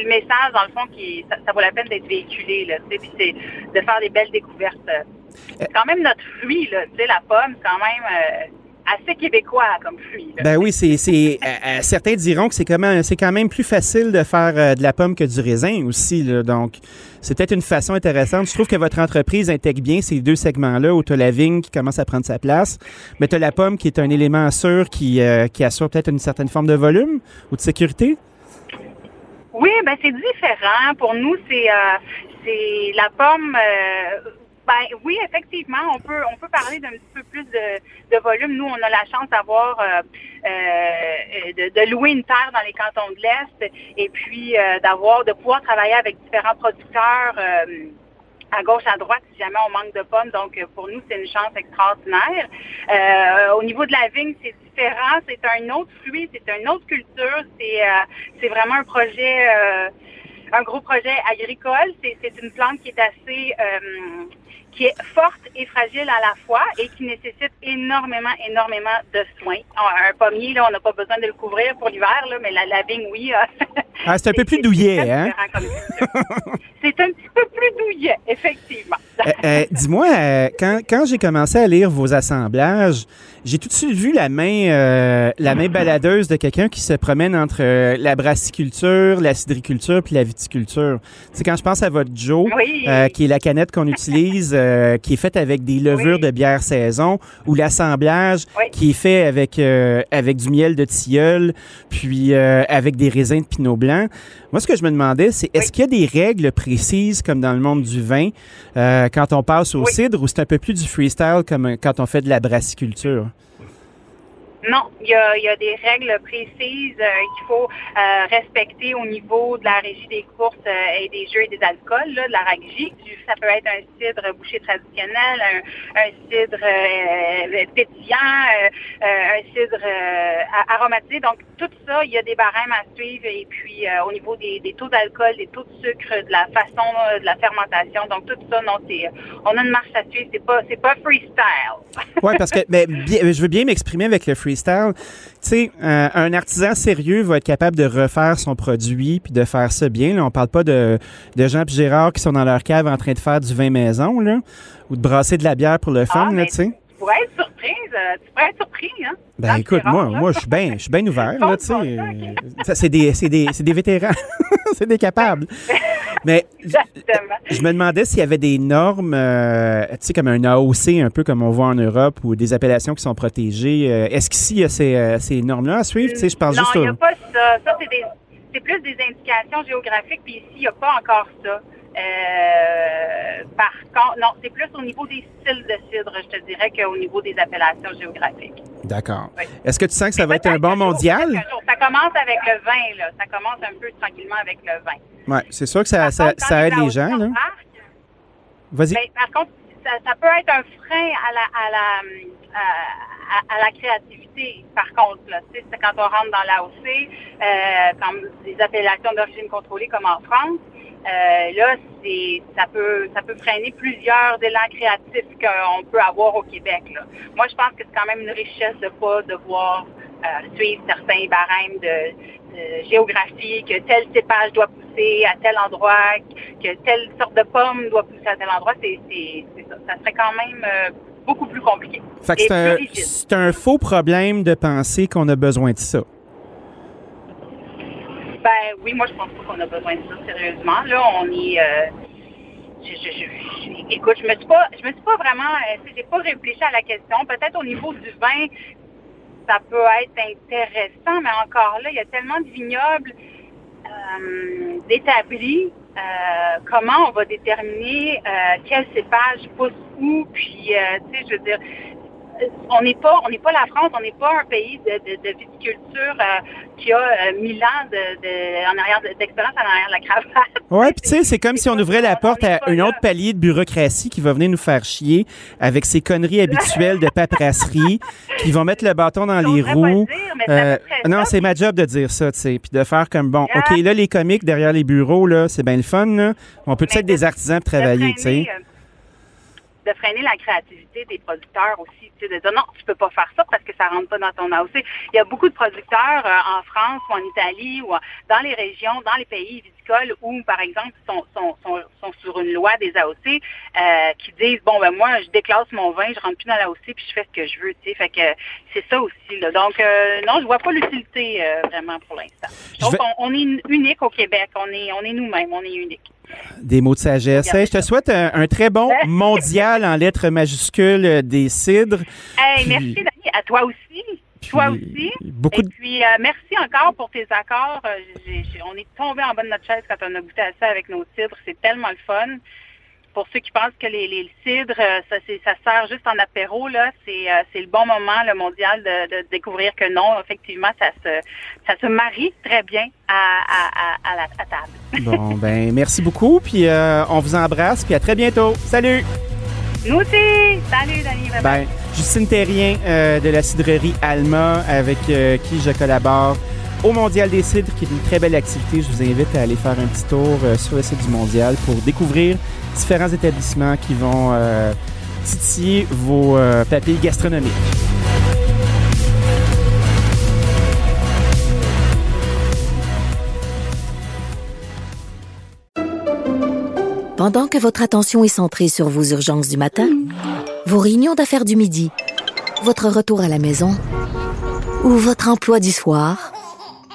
le message, dans le fond, qui ça, ça vaut la peine d'être véhiculé. Là, c'est de faire des belles découvertes. c'est quand même notre fruit, là. Tu sais, la pomme, quand même euh, assez québécois comme fruit. là. Ben oui, c'est, c'est euh, euh, certains diront que c'est quand même, c'est quand même plus facile de faire euh, de la pomme que du raisin aussi. Là, donc, c'est peut-être une façon intéressante. Je trouve que votre entreprise intègre bien ces deux segments-là où tu as la vigne qui commence à prendre sa place, mais tu as la pomme qui est un élément sûr qui, euh, qui assure peut-être une certaine forme de volume ou de sécurité. Oui, ben c'est différent. Pour nous, c'est c'est la pomme. Ben oui, effectivement, on peut on peut parler d'un petit peu plus de, volume. Nous, on a la chance d'avoir euh, euh, de, louer une terre dans les cantons de l'Est et puis euh, d'avoir de pouvoir travailler avec différents producteurs. à gauche, à droite, si jamais on manque de pommes. Donc, pour nous, c'est une chance extraordinaire. Au niveau de la vigne, c'est différent. C'est un autre fruit, c'est une autre culture. C'est c'est vraiment un projet, un gros projet agricole. C'est une plante qui est assez, euh, qui est forte et fragile à la fois et qui nécessite énormément, énormément de soins. Un pommier, là, on n'a pas besoin de le couvrir pour l'hiver, là, mais la, la vigne, oui. Ah, c'est un peu plus douillet, hein? C'est un petit peu plus douillet, effectivement. Euh, euh, Dis-moi, euh, quand, quand j'ai commencé à lire vos assemblages, j'ai tout de suite vu la main, euh, la main baladeuse de quelqu'un qui se promène entre euh, la brassiculture, la cidriculture puis la viticulture. C'est quand je pense à votre Joe, Oui. euh, qui est la canette qu'on utilise, euh, qui est faite avec des levures Oui. de bière saison, ou l'assemblage Oui. qui est fait avec euh, avec du miel de tilleul, puis euh, avec des raisins de pinot blanc. Moi, ce que je me demandais, c'est est-ce qu'il y a des règles précises comme dans le monde du vin euh, quand on passe au cidre ou c'est un peu plus du freestyle comme quand on fait de la brassiculture? Non, il y a, des règles précises euh, qu'il faut euh, respecter au niveau de la régie des courses euh, et des jeux et des alcools, de la RAGJ. Ça peut être un cidre bouché traditionnel, un, cidre pétillant, un cidre aromatisé. Donc, tout ça, il y a des barèmes à suivre. Et puis, au niveau des, taux d'alcool, des taux de sucre, de la façon de la fermentation. Donc, tout ça, non, c'est, on a une marche à suivre. C'est pas, c'est pas freestyle. Oui, parce que mais, je veux bien m'exprimer avec le freestyle. Tu sais, euh, un artisan sérieux va être capable de refaire son produit puis de faire ça bien. Là, on parle pas de, de Jean et Gérard qui sont dans leur cave en train de faire du vin maison là, ou de brasser de la bière pour le fun, Ah, là, tu sais. Tu pourrais être surprise. euh, tu pourrais être surpris, hein? Ben Dans écoute, moi, moi, je suis bien, bien ouvert, là, tu sais. Euh, C'est des, c'est des, c'est des vétérans, c'est des capables. Mais je me demandais s'il y avait des normes, euh, tu sais, comme un AOC, un peu comme on voit en Europe, ou des appellations qui sont protégées. Euh, Est-ce qu'ici, il y a ces, ces normes-là à suivre? Tu sais, je pense non, juste il n'y a pas ça. Ça, c'est plus des indications géographiques, puis ici, il n'y a pas encore ça. Euh, par contre, non, c'est plus au niveau des styles de cidre, je te dirais, qu'au niveau des appellations géographiques. D'accord. Oui. Est-ce que tu sens que ça va être un bon mondial? jour. Ça commence avec le vin, là. Ça commence un peu tranquillement avec le vin. Oui, c'est sûr que ça, ça, contre, quand ça aide les gens, là. Vas-y. Ben, par contre, ça, ça peut être un frein à la, à la, à, à la créativité, par contre. Là. C'est quand on rentre dans l'AOC, euh, comme des appellations d'origine contrôlée comme en France, euh, là, c'est ça peut ça peut freiner plusieurs élans créatifs qu'on peut avoir au Québec. Là. Moi, je pense que c'est quand même une richesse de pas devoir euh, suivre certains barèmes de, de géographie, que tel cépage doit pousser à tel endroit, que telle sorte de pomme doit pousser à tel endroit. C'est c'est- c'est ça. Ça serait quand même euh, beaucoup plus compliqué. Fait que Et c'est un, plus rigide. c'est un faux problème de penser qu'on a besoin de ça. Ben oui, moi je pense pas qu'on a besoin de ça sérieusement. Là, on est. euh, écoute, je me suis pas, je me suis pas vraiment, euh, j'ai pas réfléchi à la question. Peut-être au niveau du vin, ça peut être intéressant, mais encore là, il y a tellement de vignobles euh, d'établis. euh, comment on va déterminer euh, quel cépage pousse où, puis tu sais, je veux dire, on n'est pas, on n'est pas la France, on n'est pas un pays de, de, de viticulture euh, qui a euh, mille ans de, de- en arrière de- d'expérience en arrière de la cravate. Ouais, puis tu sais, c'est comme si on ouvrait la porte à un autre palier de bureaucratie qui va venir nous faire chier avec ses conneries habituelles de paperasserie, qui vont mettre le bâton dans les roues. dire, mais Euh, non, c'est ma job de dire ça, tu sais, puis de faire comme bon. Ok, là les comiques derrière les bureaux là, c'est bien le fun là. On peut être des de- artisans pour travailler, tu sais. Euh, de freiner la créativité des producteurs aussi, tu sais, de dire non, tu peux pas faire ça parce que ça rentre pas dans ton AOC. Il y a beaucoup de producteurs euh, en France ou en Italie ou dans les régions, dans les pays viticoles où, par exemple, sont, sont, sont, sont sur une loi des AOC euh, qui disent bon ben moi je déclasse mon vin, je rentre plus dans l'AOC puis je fais ce que je veux, tu sais. Fait que c'est ça aussi. Là. Donc euh, non, je vois pas l'utilité euh, vraiment pour l'instant. Donc vais- on, on est unique au Québec, on est on est nous-mêmes, on est unique. Des mots de sagesse. Hey, je te souhaite un, un très bon mondial en lettres majuscules euh, des cidres. Hey, Puis- merci Dani, à toi aussi. Toi aussi. Beaucoup Et de... puis, euh, merci encore pour tes accords. Euh, on est tombé en bas de notre chaise quand on a goûté à ça avec nos cidres. C'est tellement le fun. Pour ceux qui pensent que les, les cidres, euh, ça, sert juste en apéro, là, c'est euh, c'est le bon moment, le mondial, de, de découvrir que non, effectivement, ça se, ça se marie très bien à, à, à, à la à table. Bon, ben, merci beaucoup. Puis euh, on vous embrasse. Puis à très bientôt. Salut! Nous aussi! Salut, Dani! bye bye. Ben, Justine Terrien euh, de la cidrerie Alma, avec euh, qui je collabore au Mondial des cidres, qui est une très belle activité. Je vous invite à aller faire un petit tour sur le site du Mondial pour découvrir différents établissements qui vont euh, titiller vos euh, papilles gastronomiques. Pendant que votre attention est centrée sur vos urgences du matin, vos réunions d'affaires du midi, votre retour à la maison ou votre emploi du soir,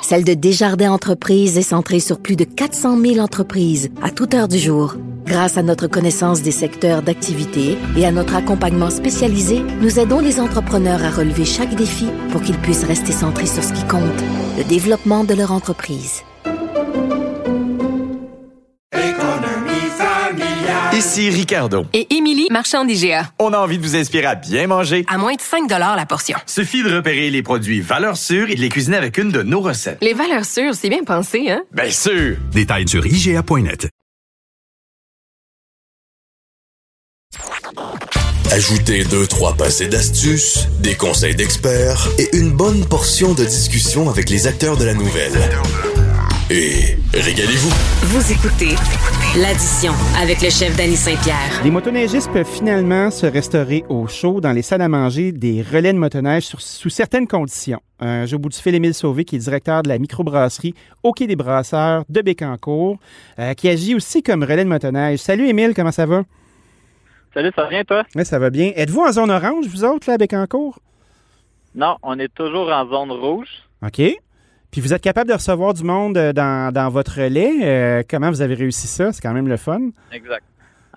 celle de Desjardins Entreprises est centrée sur plus de 400 000 entreprises à toute heure du jour. Grâce à notre connaissance des secteurs d'activité et à notre accompagnement spécialisé, nous aidons les entrepreneurs à relever chaque défi pour qu'ils puissent rester centrés sur ce qui compte, le développement de leur entreprise. Ici Ricardo. Et Émilie, marchand d'IGA. On a envie de vous inspirer à bien manger. À moins de 5 la portion. Suffit de repérer les produits valeurs sûres et de les cuisiner avec une de nos recettes. Les valeurs sûres, c'est bien pensé, hein? Bien sûr! Détails sur IGA.net. Ajoutez deux, trois passés d'astuces, des conseils d'experts et une bonne portion de discussion avec les acteurs de la nouvelle. Et régalez-vous. Vous écoutez l'addition avec le chef Danny Saint-Pierre. Les motoneigistes peuvent finalement se restaurer au chaud dans les salles à manger des relais de motoneige sur- sous certaines conditions. Euh, J'ai au bout du fil Émile Sauvé, qui est directeur de la microbrasserie au Quai des Brasseurs de Bécancour, euh, qui agit aussi comme relais de motoneige. Salut Émile, comment ça va? Salut, ça va bien, toi? Oui, ça va bien. Êtes-vous en zone orange, vous autres, là, à Bécancour? Non, on est toujours en zone rouge. OK. Puis vous êtes capable de recevoir du monde euh, dans, dans votre relais. Euh, comment vous avez réussi ça? C'est quand même le fun. Exact.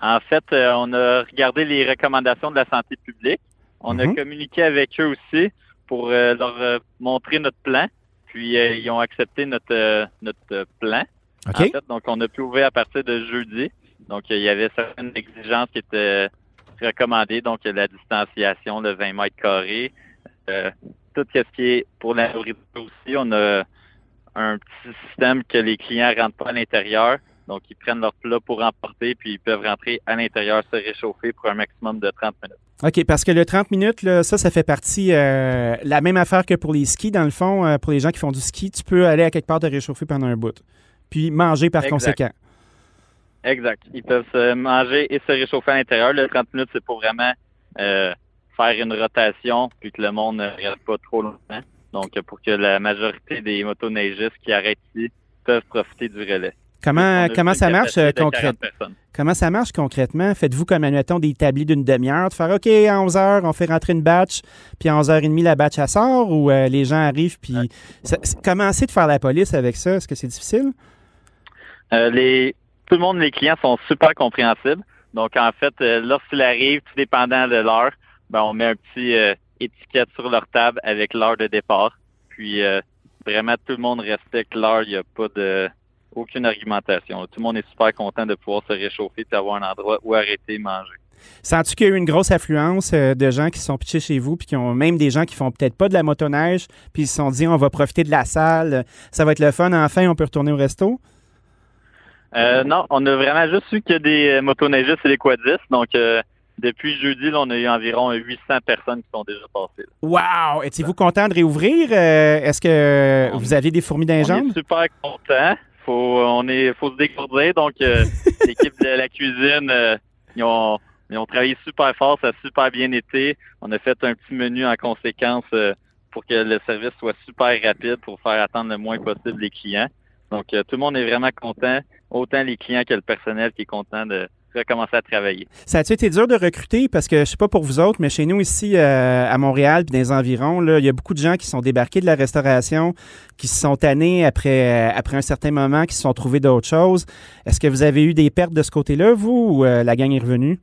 En fait, euh, on a regardé les recommandations de la santé publique. On a Mhm. communiqué avec eux aussi pour euh, leur montrer notre plan. Puis ils ont accepté notre notre plan. OK. En fait, donc on a pu ouvrir à partir de jeudi. Donc il y avait certaines exigences qui étaient recommandées. Donc la distanciation, le 20 mètres carrés, euh, tout ce qui est pour la nourriture aussi. On a un petit système que les clients rentrent pas à l'intérieur. Donc, ils prennent leur plat pour emporter, puis ils peuvent rentrer à l'intérieur, se réchauffer pour un maximum de 30 minutes. OK, parce que le 30 minutes, là, ça, ça fait partie euh, la même affaire que pour les skis. Dans le fond, euh, pour les gens qui font du ski, tu peux aller à quelque part te réchauffer pendant un bout. Puis manger par Exact. conséquent. Exact. Ils peuvent se manger et se réchauffer à l'intérieur. Le 30 minutes, c'est pour vraiment euh, faire une rotation, puis que le monde ne reste pas trop longtemps. Donc, pour que la majorité des motoneigistes qui arrêtent ici peuvent profiter du relais. Comment, comment ça marche euh, de 40 concrètement? Comment ça marche concrètement? Faites-vous comme, admettons, des établis d'une demi-heure, de faire OK, à 11 h on fait rentrer une batch, puis à 11h30, la batch, elle sort, ou euh, les gens arrivent, puis. Comment c'est de faire la police avec ça? Est-ce que c'est difficile? Euh, les, tout le monde, les clients sont super compréhensibles. Donc, en fait, euh, lorsqu'il arrive, tout dépendant de l'heure, ben, on met un petit euh, étiquette sur leur table avec l'heure de départ. Puis, euh, vraiment, tout le monde respecte l'heure. Il n'y a pas de aucune argumentation. Tout le monde est super content de pouvoir se réchauffer et avoir un endroit où arrêter et manger. Sens-tu qu'il y a eu une grosse affluence de gens qui sont pitchés chez vous, puis qui ont même des gens qui font peut-être pas de la motoneige, puis ils se sont dit on va profiter de la salle, ça va être le fun, enfin on peut retourner au resto? Euh, non, on a vraiment juste eu que des motoneigistes et des quadistes. Donc, euh, depuis jeudi, là, on a eu environ 800 personnes qui sont déjà passées. là. Wow! Étiez-vous content de réouvrir? Euh, Est-ce que vous aviez des fourmis dans les On jambes? est super content. Faut, on est, faut se décourdir. Donc, euh, l'équipe de la cuisine, euh, ils ont, Mais on travaillé super fort, ça a super bien été. On a fait un petit menu en conséquence euh, pour que le service soit super rapide pour faire attendre le moins possible les clients. Donc, euh, tout le monde est vraiment content, autant les clients que le personnel qui est content de recommencer à travailler. Ça a-tu été dur de recruter? Parce que je sais pas pour vous autres, mais chez nous ici euh, à Montréal puis dans les environs, là, il y a beaucoup de gens qui sont débarqués de la restauration, qui se sont tannés après, après un certain moment, qui se sont trouvés d'autres choses. Est-ce que vous avez eu des pertes de ce côté-là, vous, ou la gang est revenue?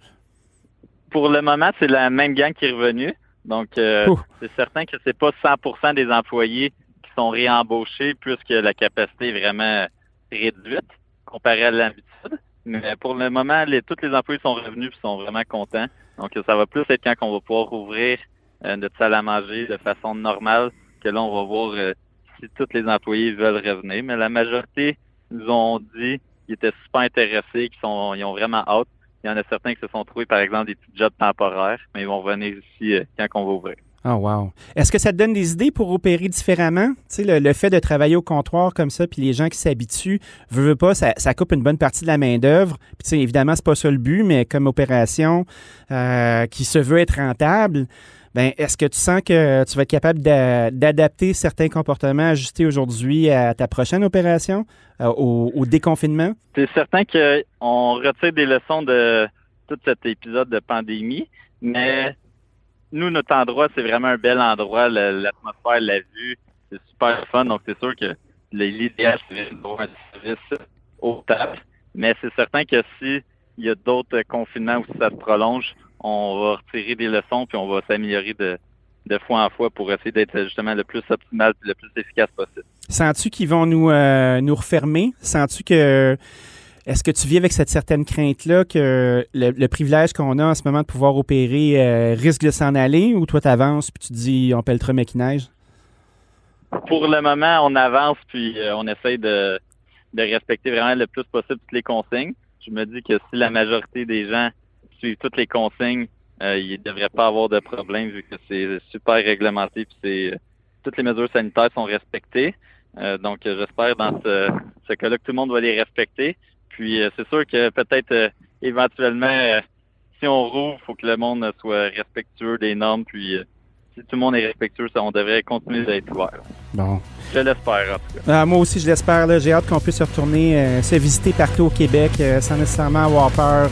Pour le moment, c'est la même gang qui est revenue. Donc, euh, c'est certain que c'est pas 100% des employés qui sont réembauchés puisque la capacité est vraiment réduite comparée à l'habitude. Mais pour le moment, les, tous les employés sont revenus et sont vraiment contents. Donc, ça va plus être quand on va pouvoir ouvrir euh, notre salle à manger de façon normale que là, on va voir euh, si tous les employés veulent revenir. Mais la majorité nous ont dit qu'ils étaient super intéressés, qu'ils sont, ils ont vraiment hâte. Il y en a certains qui se sont trouvés, par exemple, des petits jobs temporaires, mais ils vont venir ici euh, quand on va ouvrir. Oh wow. Est-ce que ça te donne des idées pour opérer différemment? Tu sais, le, fait de travailler au comptoir comme ça, puis les gens qui s'habituent, veut, veut pas, ça, ça, coupe une bonne partie de la main-d'œuvre. Puis tu sais, évidemment, c'est pas ça le but, mais comme opération euh, qui se veut être rentable, ben, est-ce que tu sens que tu vas être capable d'adapter certains comportements ajustés aujourd'hui à ta prochaine opération, euh, au, déconfinement? C'est certain qu'on retire des leçons de tout cet épisode de pandémie, mais nous, notre endroit, c'est vraiment un bel endroit. L'atmosphère, la vue, c'est super fun. Donc, c'est sûr que l'idéal, c'est d'avoir un service au table. Mais c'est certain que s'il y a d'autres confinements où ça se prolonge, on va retirer des leçons puis on va s'améliorer de, fois en fois pour essayer d'être justement le plus optimal le plus efficace possible. Sens-tu qu'ils vont nous, euh, nous refermer? Sens-tu que. Est-ce que tu vis avec cette certaine crainte-là que le, privilège qu'on a en ce moment de pouvoir opérer euh, risque de s'en aller ou toi tu avances puis tu te dis on pèlera neige? Pour le moment, on avance puis euh, on essaye de, de respecter vraiment le plus possible toutes les consignes. Je me dis que si la majorité des gens suivent toutes les consignes, euh, il ne devrait pas avoir de problème vu que c'est super réglementé puis c'est toutes les mesures sanitaires sont respectées. Euh, donc j'espère dans ce, ce cas-là que tout le monde va les respecter. Puis euh, c'est sûr que peut-être éventuellement, si on rouvre, il faut que le monde soit respectueux des normes. Puis si tout le monde est respectueux, ça, on devrait continuer d'être ouvert. Bon. Je l'espère, en tout cas. Ah, moi aussi, je l'espère. J'ai hâte qu'on puisse retourner se visiter partout au Québec sans nécessairement avoir peur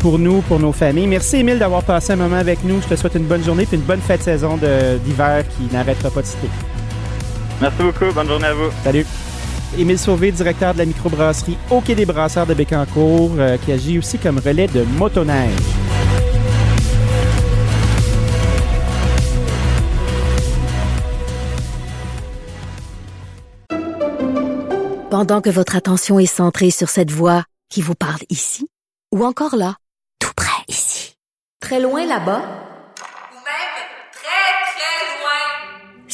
pour nous, pour nos familles. Merci, Émile, d'avoir passé un moment avec nous. Je te souhaite une bonne journée et une bonne fête saison d'hiver qui n'arrêtera pas de citer. Merci beaucoup. Bonne journée à vous. Salut. Émile Sauvé, directeur de la microbrasserie au Quai des Brasseurs de Bécancourt, euh, qui agit aussi comme relais de motoneige. Pendant que votre attention est centrée sur cette voix qui vous parle ici, ou encore là, tout près ici. Très loin là-bas. Ou même très, très loin.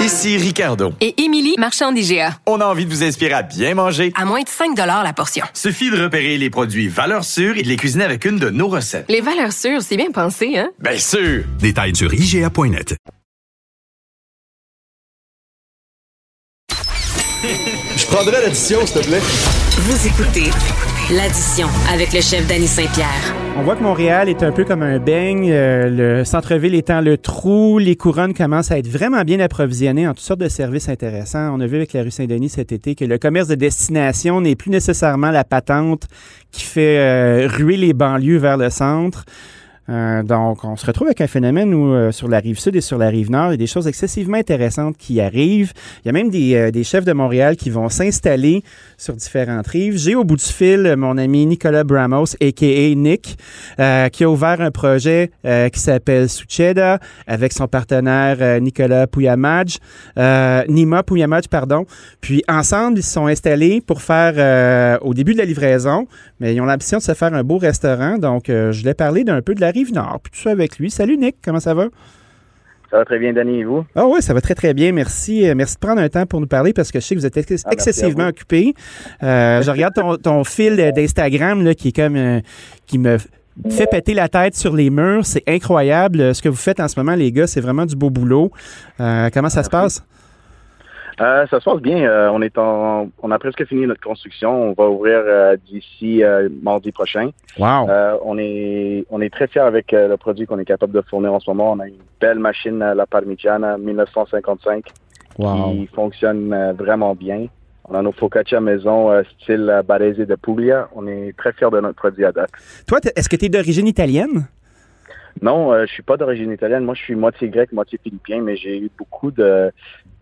Ici Ricardo. Et Émilie, marchand d'IGA. On a envie de vous inspirer à bien manger. À moins de 5 la portion. Suffit de repérer les produits valeurs sûres et de les cuisiner avec une de nos recettes. Les valeurs sûres, c'est bien pensé, hein? Bien sûr! Détails sur IGA.net. Je prendrais l'addition, s'il te plaît. Vous écoutez L'addition avec le chef Danny Saint-Pierre. On voit que Montréal est un peu comme un beigne, euh, le centre-ville étant le trou, les couronnes commencent à être vraiment bien approvisionnées en toutes sortes de services intéressants. On a vu avec la rue Saint-Denis cet été que le commerce de destination n'est plus nécessairement la patente qui fait euh, ruer les banlieues vers le centre. Euh, donc, on se retrouve avec un phénomène où, euh, sur la rive sud et sur la rive nord, il y a des choses excessivement intéressantes qui arrivent. Il y a même des, euh, chefs de Montréal qui vont s'installer sur différentes rives. J'ai au bout du fil mon ami Nicolas Bramos, a.k.a. Nick, qui a ouvert un projet qui s'appelle Sucheda avec son partenaire Nicolas Pouyamadj, Nima Pouyamadj, pardon. Puis, ensemble, ils se sont installés pour faire, au début de la livraison, mais ils ont l'ambition de se faire un beau restaurant. Donc, je voulais parler d'un peu de la rive nord, puis tout ça avec lui. Salut Nick, comment ça va? Ça va très bien, Danny, et vous? Ah oui, ça va très, très bien. Merci. Euh, merci de prendre un temps pour nous parler parce que je sais que vous êtes ex- Ah, excessivement occupé. Euh, je regarde ton, ton fil d'Instagram qui est comme euh, qui me fait péter la tête sur les murs. C'est incroyable. Ce que vous faites en ce moment, les gars, c'est vraiment du beau boulot. Euh, comment ça se passe? Euh, ça se passe bien. Euh, on est en, on a presque fini notre construction. On va ouvrir euh, d'ici euh, mardi prochain. Wow. Euh, on est, on est très fiers avec euh, le produit qu'on est capable de fournir en ce moment. On a une belle machine, la Parmigiana 1955, Wow. qui fonctionne vraiment bien. On a nos focaccia maison euh, style Barese de Puglia. On est très fiers de notre produit à date. Toi, est-ce que tu es d'origine italienne? Non, euh, je suis pas d'origine italienne. Moi, je suis moitié grec, moitié philippien, mais j'ai eu beaucoup de,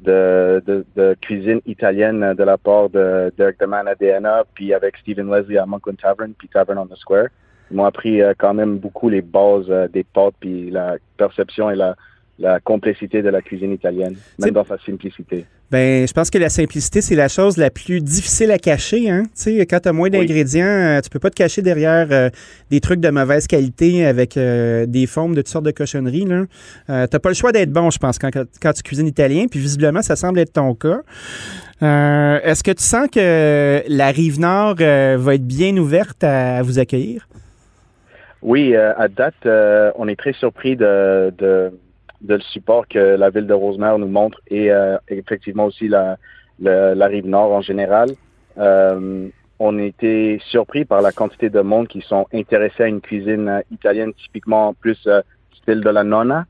de, de, de cuisine italienne de la part de Derek DeMan à DNA, puis avec Stephen Leslie à Monkland Tavern, puis Tavern on the Square. Ils m'ont appris euh, quand même beaucoup les bases euh, des pâtes, puis la perception et la, la complexité de la cuisine italienne, même dans sa simplicité. Ben, je pense que la simplicité, c'est la chose la plus difficile à cacher. Hein? Tu sais, quand tu as moins d'ingrédients, euh, tu peux pas te cacher derrière euh, des trucs de mauvaise qualité avec euh, des formes de toutes sortes de cochonneries. Tu n'as pas le choix d'être bon, je pense, quand, quand tu cuisines italien. Puis visiblement, ça semble être ton cas. Euh, Est-ce que tu sens que la rive nord va être bien ouverte à, à vous accueillir? Oui, à date, on est très surpris de, de, de le support que la ville de Rosemère nous montre et euh, effectivement aussi la, la, la rive nord en général. Euh, on a été surpris par la quantité de monde qui sont intéressés à une cuisine euh, italienne typiquement plus euh, style de la nonna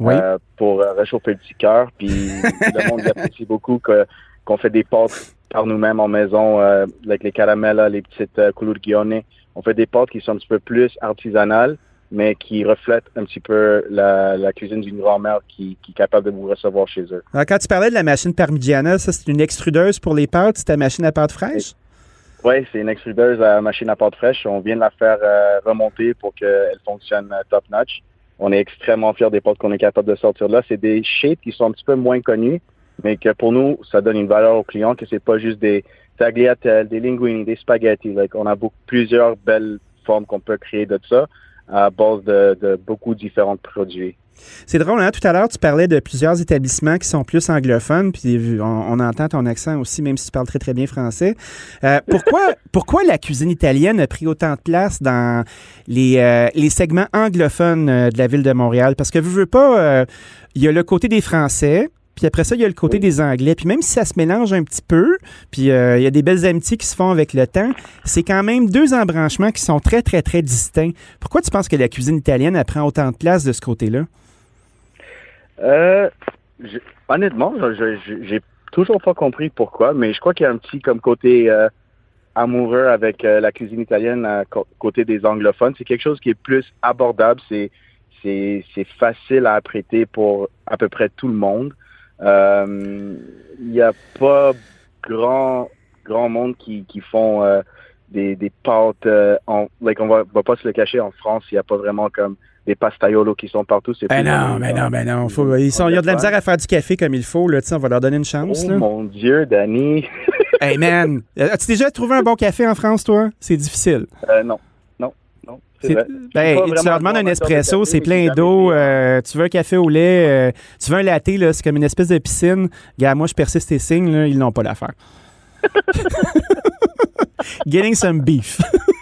Oui. euh, pour réchauffer le petit cœur. Puis le monde apprécie beaucoup que qu'on fait des pâtes par nous-mêmes en maison euh, avec les caramels, les petites euh. On fait des pâtes qui sont un petit peu plus artisanales, mais qui reflètent un petit peu la, la cuisine d'une grand-mère qui, qui est capable de vous recevoir chez eux. Alors, quand tu parlais de la machine Parmigiana, ça, c'est une extrudeuse pour les pâtes? C'est ta machine à pâte fraîche? Oui, c'est une extrudeuse à machine à pâte fraîche. On vient de la faire euh, remonter pour qu'elle fonctionne euh, top-notch. On est extrêmement fiers des pâtes qu'on est capable de sortir là. C'est des shapes qui sont un petit peu moins connus, mais que pour nous, ça donne une valeur aux clients, que c'est pas juste des tagliatelles, des linguini, des spaghettis. Like, on a beaucoup, plusieurs belles formes qu'on peut créer de ça à base de, de beaucoup différents produits. C'est drôle, hein? Tout à l'heure, tu parlais de plusieurs établissements qui sont plus anglophones, puis on, on entend ton accent aussi, même si tu parles très, très bien français. Euh, pourquoi, pourquoi la cuisine italienne a pris autant de place dans les, euh, les segments anglophones euh, de la ville de Montréal? Parce que, veux, veux pas, euh, il y a le côté des Français, puis après ça, il y a le côté des Anglais. Puis même si ça se mélange un petit peu, puis euh, il y a des belles amitiés qui se font avec le temps, c'est quand même deux embranchements qui sont très, très, très distincts. Pourquoi tu penses que la cuisine italienne elle prend autant de place de ce côté-là? Euh, je- honnêtement, j'ai toujours pas compris pourquoi, mais je crois qu'il y a un petit comme côté euh, amoureux avec euh, la cuisine italienne à côté des anglophones. C'est quelque chose qui est plus abordable, c'est c'est facile à apprêter pour à peu près tout le monde. Euh, Il n'y a pas grand grand monde qui qui font euh, des, des pâtes euh, en like on va, va pas se le cacher en France, il n'y a pas vraiment comme des pastaiolos qui sont partout. C'est Ben non, un- ben non, ben non. Faut, ils, sont, ils ont de la misère à faire du café comme il faut. Là, on va leur donner une chance. Oh là. mon Dieu, Danny. Hey man, as-tu déjà trouvé un bon café en France, toi? C'est difficile. Euh, non, non, non. C'est C'est- vrai. Ben, tu leur demandes un espresso, c'est plein d'eau. euh, tu veux un café au lait, euh, tu veux un latte, là, c'est comme une espèce de piscine. Gars, moi, je persiste et signe, là, ils n'ont pas l'affaire. Getting some beef.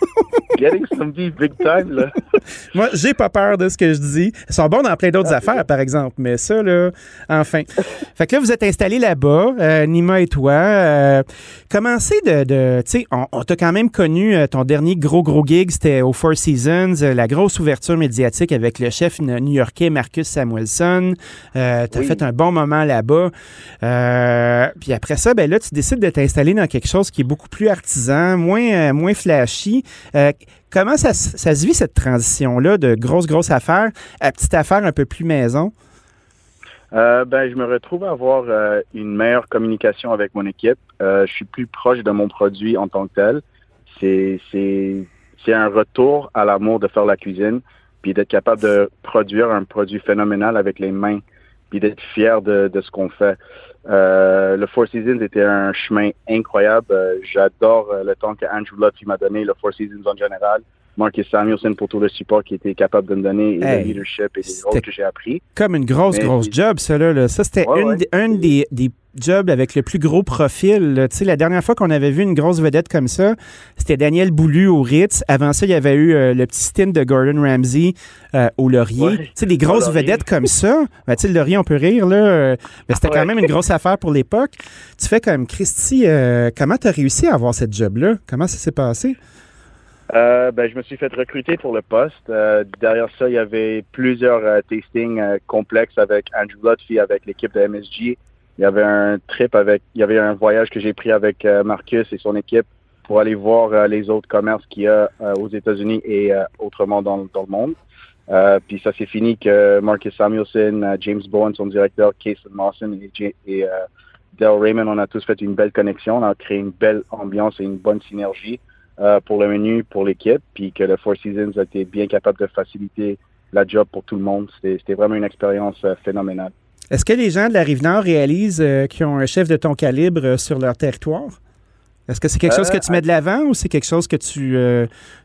Getting some beef big time, là. Moi, j'ai pas peur de ce que je dis. Ils sont bons dans plein d'autres affaires, par exemple, mais ça, là, enfin. Fait que là, vous êtes installés là-bas, euh, Nima et toi. Euh, commencez de. de tu sais, on, on t'a quand même connu, euh, ton dernier gros, gros gig, c'était au Four Seasons, la grosse ouverture médiatique avec le chef new-yorkais Marcus Samuelson. T'as Oui. fait un bon moment là-bas. Puis après ça, ben là, tu décides de t'installer dans quelque chose qui est beaucoup plus artisan, moins, moins flashy. Euh, comment ça, se- vit cette transition-là de grosse, grosse affaire à petite affaire un peu plus maison? Euh, ben, je me retrouve à avoir euh, une meilleure communication avec mon équipe. Euh, je suis plus proche de mon produit en tant que tel. C'est un retour à l'amour de faire la cuisine, puis d'être capable de produire un produit phénoménal avec les mains, puis d'être fier de, de ce qu'on fait. Euh, le Four Seasons était un chemin incroyable. Euh, j'adore euh, le temps que Andrew Luck m'a donné, le Four Seasons en général. Marcus Samuelson pour tout le support qu'il était capable de me donner et Hey, le leadership et les rôles que j'ai appris. Comme une grosse, Mais grosse job, ça, là. Ça, c'était Ouais, une, ouais. des, des jobs avec le plus gros profil. Tu sais, la dernière fois qu'on avait vu une grosse vedette comme ça, c'était Daniel Boulu au Ritz. Avant ça, il y avait eu euh, le petit stint de Gordon Ramsay euh, au Laurier. Ouais. Tu sais, des grosses vedettes comme ça. Ben, tu sais, le Laurier, on peut rire, là. mais c'était quand Ouais. même une grosse affaire pour l'époque. Tu fais comme, Christy, euh, comment tu as réussi à avoir cette job-là? Comment ça s'est passé? Ben, je me suis fait recruter pour le poste. Derrière ça, il y avait plusieurs tastings complexes avec Andrew Lutfi, avec l'équipe de MSG. Il y avait un trip avec, il y avait un voyage que j'ai pris avec euh, Marcus et son équipe pour aller voir euh, les autres commerces qu'il y a euh, aux États-Unis et autrement dans, le monde. Puis ça s'est fini que Marcus Samuelson, James Bowen, son directeur, Kason Mawson et, et Dale Raymond, on a tous fait une belle connexion. On a créé une belle ambiance et une bonne synergie pour le menu, pour l'équipe, puis que le Four Seasons a été bien capable de faciliter la job pour tout le monde. C'était vraiment une expérience phénoménale. Est-ce que les gens de la Rive-Nord réalisent euh, qu'ils ont un chef de ton calibre euh, sur leur territoire? Est-ce que c'est quelque chose que Euh, tu mets de l'avant ou c'est quelque chose que tu,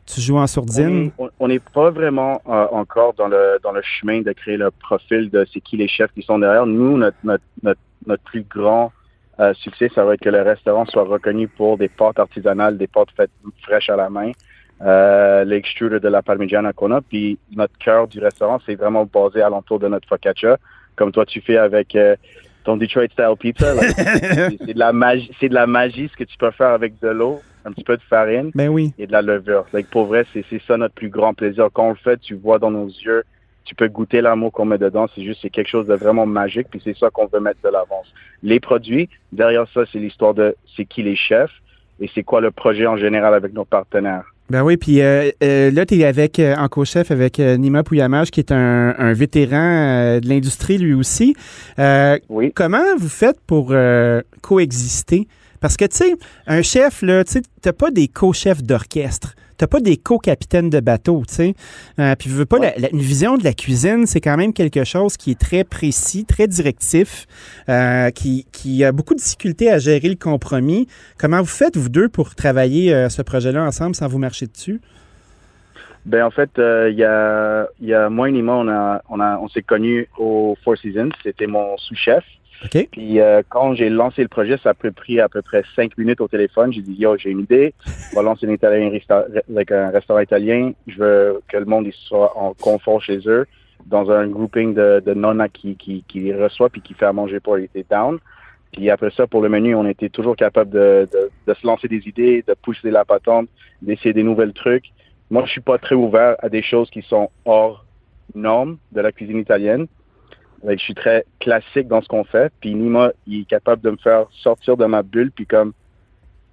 tu joues en sourdine? On- n'est pas vraiment encore dans le dans le chemin de créer le profil de c'est qui les chefs qui sont derrière. Nous, notre notre notre, notre plus grand euh, succès, ça va être que le restaurant soit reconnu pour des pâtes artisanales, des pâtes faites fraîches à la main, euh, l'extruder de la parmigiana qu'on a. Puis notre cœur du restaurant, c'est vraiment basé alentour de notre focaccia, comme toi tu fais avec euh, ton Detroit style pizza. c'est de la magie, c'est de la magie ce que tu peux faire avec de l'eau, un petit peu de farine Ben oui. et de la levure. Like, pour vrai, c'est c'est ça notre plus grand plaisir. Quand on le fait, tu vois dans nos yeux, tu peux goûter l'amour qu'on met dedans. C'est juste, c'est quelque chose de vraiment magique, puis c'est ça qu'on veut mettre de l'avance. Les produits, derrière ça, c'est l'histoire de c'est qui les chefs et c'est quoi le projet en général avec nos partenaires. Ben oui, puis euh, euh, là, tu es avec, euh, en co-chef avec euh, Nima Pouyamage, qui est un, un vétéran euh, de l'industrie lui aussi. Euh, Oui. Comment vous faites pour euh, coexister? Parce que, tu sais, un chef, là, tu sais, t'as pas des co-chefs d'orchestre. T'as pas des co-capitaines de bateau, tu sais. Euh, puis, je veux pas, la- la- une vision de la cuisine, c'est quand même quelque chose qui est très précis, très directif, euh, qui, qui a beaucoup de difficultés à gérer le compromis. Comment vous faites, vous deux, pour travailler euh, ce projet-là ensemble sans vous marcher dessus? Ben en fait, euh, il y a y a moi et Nima, on a on a on s'est connus au Four Seasons. C'était mon sous-chef. Puis euh, quand j'ai lancé le projet, ça a pris à peu près cinq minutes au téléphone. J'ai dit yo, j'ai une idée. On va lancer un, italien, un restaurant italien. Je veux que le monde soit en confort chez eux, dans un grouping de, de nonna qui, qui, qui reçoit puis qui fait à manger pour les down. Puis après ça, pour le menu, on était toujours capable de, de, de se lancer des idées, de pousser la patente, d'essayer des nouvelles trucs. Moi, je suis pas très ouvert à des choses qui sont hors normes de la cuisine italienne. Je suis très classique dans ce qu'on fait. Puis Nima, il est capable de me faire sortir de ma bulle, puis comme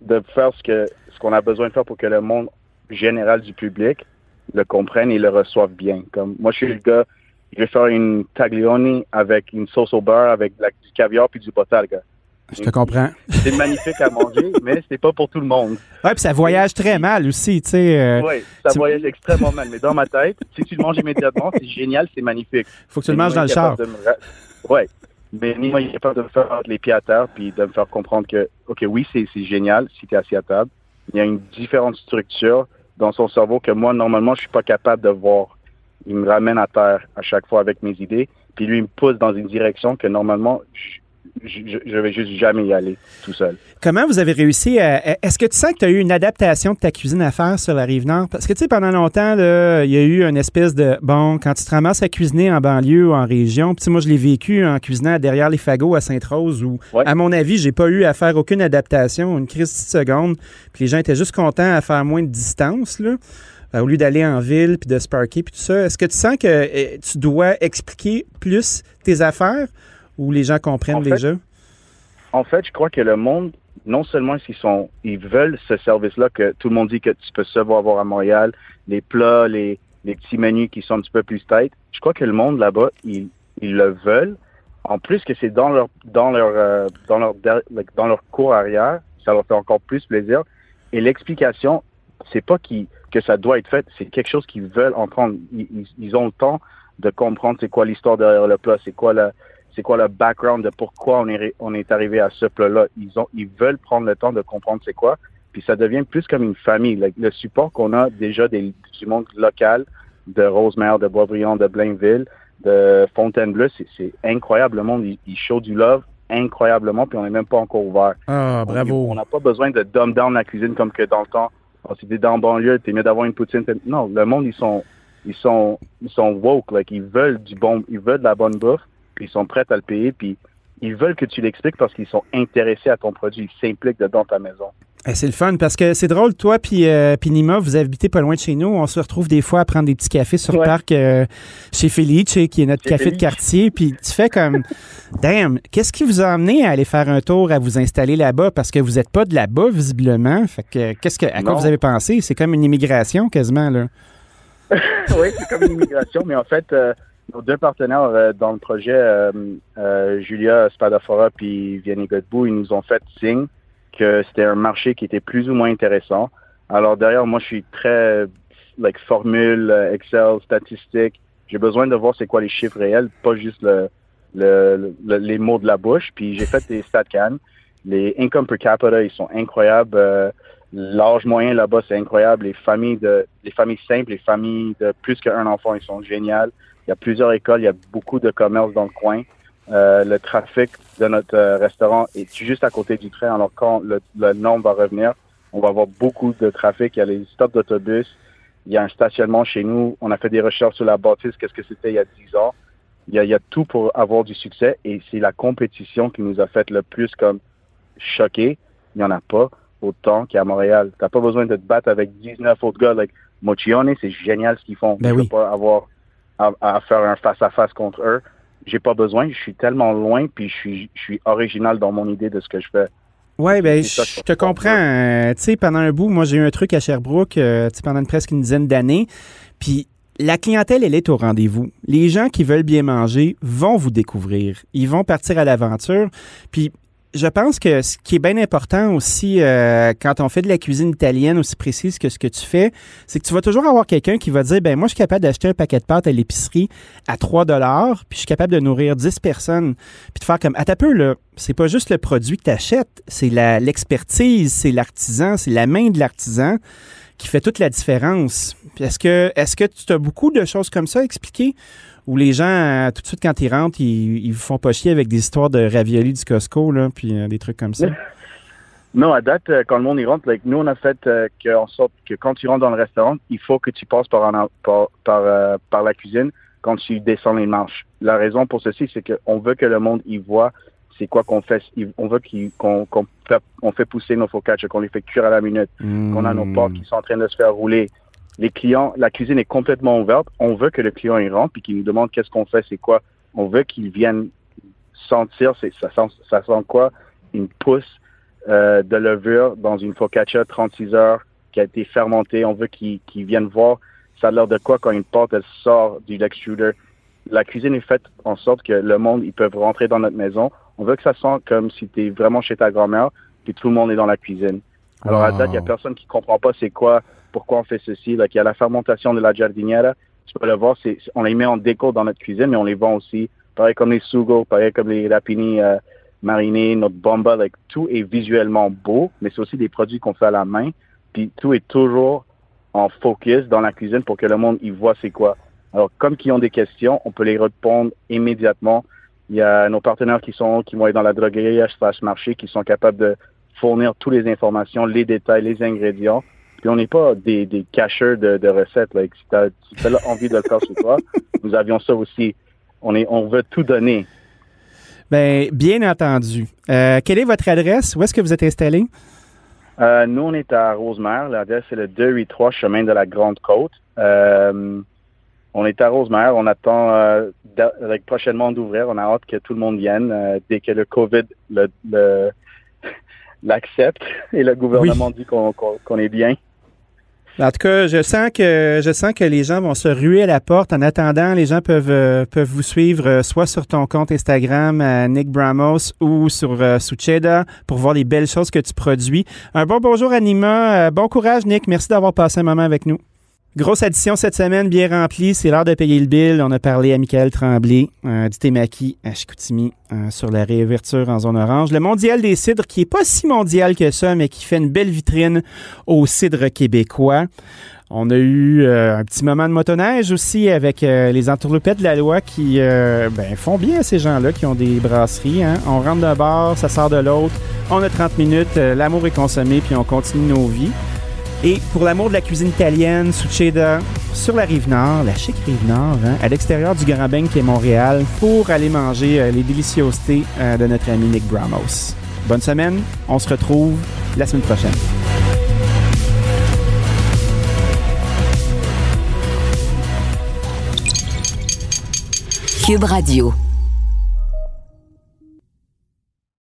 de faire ce que ce qu'on a besoin de faire pour que le monde général du public le comprenne et le reçoive bien. Comme moi, je suis le gars, je vais faire une taglioni avec une sauce au beurre, avec du caviar puis du potal, gars. Je te comprends. C'est magnifique à manger, mais c'est pas pour tout le monde. Ouais, puis ça voyage très mal aussi, tu sais. euh, Oui, ça tu- voyage extrêmement mal. Mais dans ma tête, si tu le manges immédiatement, c'est génial, c'est magnifique. Faut que tu le manges dans le char. me Ouais. Mais Nima il est capable de me faire les pieds à terre puis de me faire comprendre que, OK, oui, c'est c'est génial si tu es assis à table. Il y a une différente structure dans son cerveau que moi, normalement, je suis pas capable de voir. Il me ramène à terre à chaque fois avec mes idées. Puis lui, il me pousse dans une direction que normalement, je, je, je vais juste jamais y aller tout seul. Comment vous avez réussi à. Est-ce que tu sens que tu as eu une adaptation de ta cuisine à faire sur la rive nord? Parce que, tu sais, pendant longtemps, là, il y a eu une espèce de. Bon, quand tu te ramasses à cuisiner en banlieue ou en région, puis tu sais, moi, je l'ai vécu en cuisinant derrière les fagots à Sainte-Rose où, Ouais. à mon avis, j'ai pas eu à faire aucune adaptation, une crise de seconde. Puis les gens étaient juste contents à faire moins de distance, là. euh, Au lieu d'aller en ville puis de se parker puis tout ça, est-ce que tu sens que euh, tu dois expliquer plus tes affaires ou les gens comprennent En fait? En fait, je crois que le monde, non seulement s'ils sont, ils veulent ce service-là que tout le monde dit que tu peux seulement avoir à Montréal, les plats, les, les petits menus qui sont un petit peu plus tight. Je crois que le monde là-bas, ils, ils le veulent. En plus que c'est dans leur, dans leur, euh, dans leur, dans leur cours arrière, ça leur fait encore plus plaisir. Et l'explication, c'est pas qui, que ça doit être fait, c'est quelque chose qu'ils veulent entendre. Ils, ils, ils ont le temps de comprendre c'est quoi l'histoire derrière le plat, c'est quoi la, c'est quoi le background de pourquoi on est, on est arrivé à ce plat-là? Ils ont, ils veulent prendre le temps de comprendre c'est quoi. puis ça devient plus comme une famille. Le, le support qu'on a déjà des, du monde local, de Rosemère, de Boisbriand, de Blainville, de Fontainebleau, c'est- incroyable. Le monde, il, il show du love incroyablement, puis on n'est même pas encore ouvert. Ah, bravo. On n'a pas besoin de dumb down la cuisine comme que dans le temps. Oh, si t'es dans le banlieue, t'es mieux d'avoir une poutine. Non, le monde, ils sont, ils sont, ils sont woke. Like, ils veulent du bon, ils veulent de la bonne bouffe, puis ils sont prêts à le payer, puis ils veulent que tu l'expliques parce qu'ils sont intéressés à ton produit. Ils s'impliquent dedans ta maison. Eh, c'est le fun parce que c'est drôle, toi puis euh, puis Nima, vous habitez pas loin de chez nous. On se retrouve des fois à prendre des petits cafés sur le parc euh, chez Felice, qui est notre Chez café de quartier. Puis tu fais comme, damn, qu'est-ce qui vous a amené à aller faire un tour, à vous installer là-bas? Parce que vous êtes pas de là-bas visiblement. Fait que qu'est-ce que à quoi vous avez pensé? C'est comme une immigration quasiment là. oui, c'est comme une immigration, mais en fait, euh, nos deux partenaires euh, dans le projet, euh, euh, Julia Spadafora puis Vianney Godbout, ils nous ont fait signe que c'était un marché qui était plus ou moins intéressant. Alors derrière, moi, je suis très like formule, Excel, statistique. J'ai besoin de voir c'est quoi les chiffres réels, pas juste le, le, le- les mots de la bouche. Puis j'ai fait des StatCan. Les income per capita, ils sont incroyables. Euh, L'âge moyen là-bas, c'est incroyable. Les familles de, les familles simples, les familles de plus qu'un enfant, ils sont géniales. Il y a plusieurs écoles, il y a beaucoup de commerces dans le coin. Euh, le trafic de notre euh, restaurant est juste à côté du train. Alors quand le, le nombre va revenir, on va avoir beaucoup de trafic. Il y a les stops d'autobus. Il y a un stationnement chez nous. On a fait des recherches sur la bâtisse, qu'est-ce que c'était il y a 10 ans. Il y a, il y a tout pour avoir du succès et c'est la compétition qui nous a fait le plus comme choquer. Il n'y en a pas autant qu'à Montréal. T'as pas besoin de te battre avec 19 autres gars. Like, Mochione, c'est génial ce qu'ils font. Ben oui. veux pas avoir à, à faire un face-à-face contre eux. J'ai pas besoin. Je suis tellement loin puis je suis, je suis original dans mon idée de ce que je fais. Ouais, ben, je te comprends. Euh, tu sais, pendant un bout, moi, j'ai eu un truc à Sherbrooke, euh, tu sais, pendant presque une dizaine d'années. Puis la clientèle, elle est au rendez-vous. Les gens qui veulent bien manger vont vous découvrir. Ils vont partir à l'aventure. Puis je pense que ce qui est bien important aussi euh, quand on fait de la cuisine italienne aussi précise que ce que tu fais, c'est que tu vas toujours avoir quelqu'un qui va dire ben moi je suis capable d'acheter un paquet de pâtes à l'épicerie à 3 dollars, puis je suis capable de nourrir 10 personnes, puis de faire comme à ta peu là, c'est pas juste le produit que tu achètes, c'est l'expertise, c'est l'artisan, c'est la main de l'artisan qui fait toute la différence. Est-ce que est-ce que tu as beaucoup de choses comme ça à expliquer? Où les gens, euh, tout de suite, quand ils rentrent, ils, ils vous font pas chier avec des histoires de raviolis du Costco, là, puis euh, des trucs comme ça. Non, à date, euh, quand le monde y rentre, like, nous, on a fait euh, que, en sorte que quand tu rentres dans le restaurant, il faut que tu passes par, par, par, euh, par la cuisine quand tu descends les marches. La raison pour ceci, c'est qu'on veut que le monde y voit c'est quoi qu'on fait. On veut qu'on fait, on fait pousser nos focaccia, qu'on les fait cuire à la minute, qu'on a nos Hmm. pâtes qui sont en train de se faire rouler. Les clients, la cuisine est complètement ouverte. On veut que le client y rentre puis qu'il nous demande qu'est-ce qu'on fait, c'est quoi. On veut qu'il vienne sentir, c'est, ça, sent, ça sent quoi, une pousse euh, de levure dans une focaccia 36 heures qui a été fermentée. On veut qu'ils qu'ils viennent voir ça a l'air de quoi quand une pâte elle sort du extruder. La cuisine est faite en sorte que le monde, ils peuvent rentrer dans notre maison. On veut que ça sente comme si tu es vraiment chez ta grand-mère, puis tout le monde est dans la cuisine. Alors à Wow. date, il n'y a personne qui comprend pas c'est quoi, pourquoi on fait ceci. Il y a la fermentation de la giardiniera. Tu peux le voir, on les met en déco dans notre cuisine, mais on les vend aussi. Pareil comme les sugo, pareil comme les rapini euh, marinés, notre bomba, like, tout est visuellement beau, mais c'est aussi des produits qu'on fait à la main. Puis tout est toujours en focus dans la cuisine pour que le monde y voit c'est quoi. Alors, comme qui ont des questions, on peut les répondre immédiatement. Il y a nos partenaires qui sont qui vont être dans la droguerie slash marché qui sont capables de fournir toutes les informations, les détails, les ingrédients. Puis on n'est pas des, des cacheurs de, de recettes. Si tu as, envie de le faire chez toi, nous avions ça aussi. On, est, on veut tout donner. Ben, bien entendu. Euh, quelle est votre adresse? Où est-ce que vous êtes installé? Euh, nous, on est à Rosemère. L'adresse, c'est le 283 chemin de la Grande Côte. Euh, on est à Rosemère. On attend prochainement d'ouvrir. On a hâte que tout le monde vienne dès que le COVID le- le- l'accepte et le gouvernement dit qu'on est bien. En tout cas, je sens que je sens que les gens vont se ruer à la porte. En attendant, les gens peuvent euh, peuvent vous suivre euh, soit sur ton compte Instagram à Nick Bramos ou sur euh, Sucheda pour voir les belles choses que tu produis. Un bon bonjour Anima, Euh, bon courage Nick, merci d'avoir passé un moment avec nous. Grosse addition cette semaine, bien remplie. C'est l'heure de payer le bill. On a parlé à Michael Tremblay euh, du Témaki à Chicoutimi euh, sur la réouverture en zone orange. Le mondial des cidres qui est pas si mondial que ça, mais qui fait une belle vitrine aux cidres québécois. On a eu euh, un petit moment de motoneige aussi avec les entourloupettes de la loi qui ben, font bien à ces gens-là qui ont des brasseries. Hein. On rentre d'un bar, ça sort de l'autre. On a 30 minutes, l'amour est consommé, puis on continue nos vies. Et pour l'amour de la cuisine italienne, Succeda, sur la rive nord, la chic rive nord, hein, à l'extérieur du Grand Bain qui est Montréal, pour aller manger les déliciosités de notre ami Nick Bramos. Bonne semaine, on se retrouve la semaine prochaine. Cube Radio.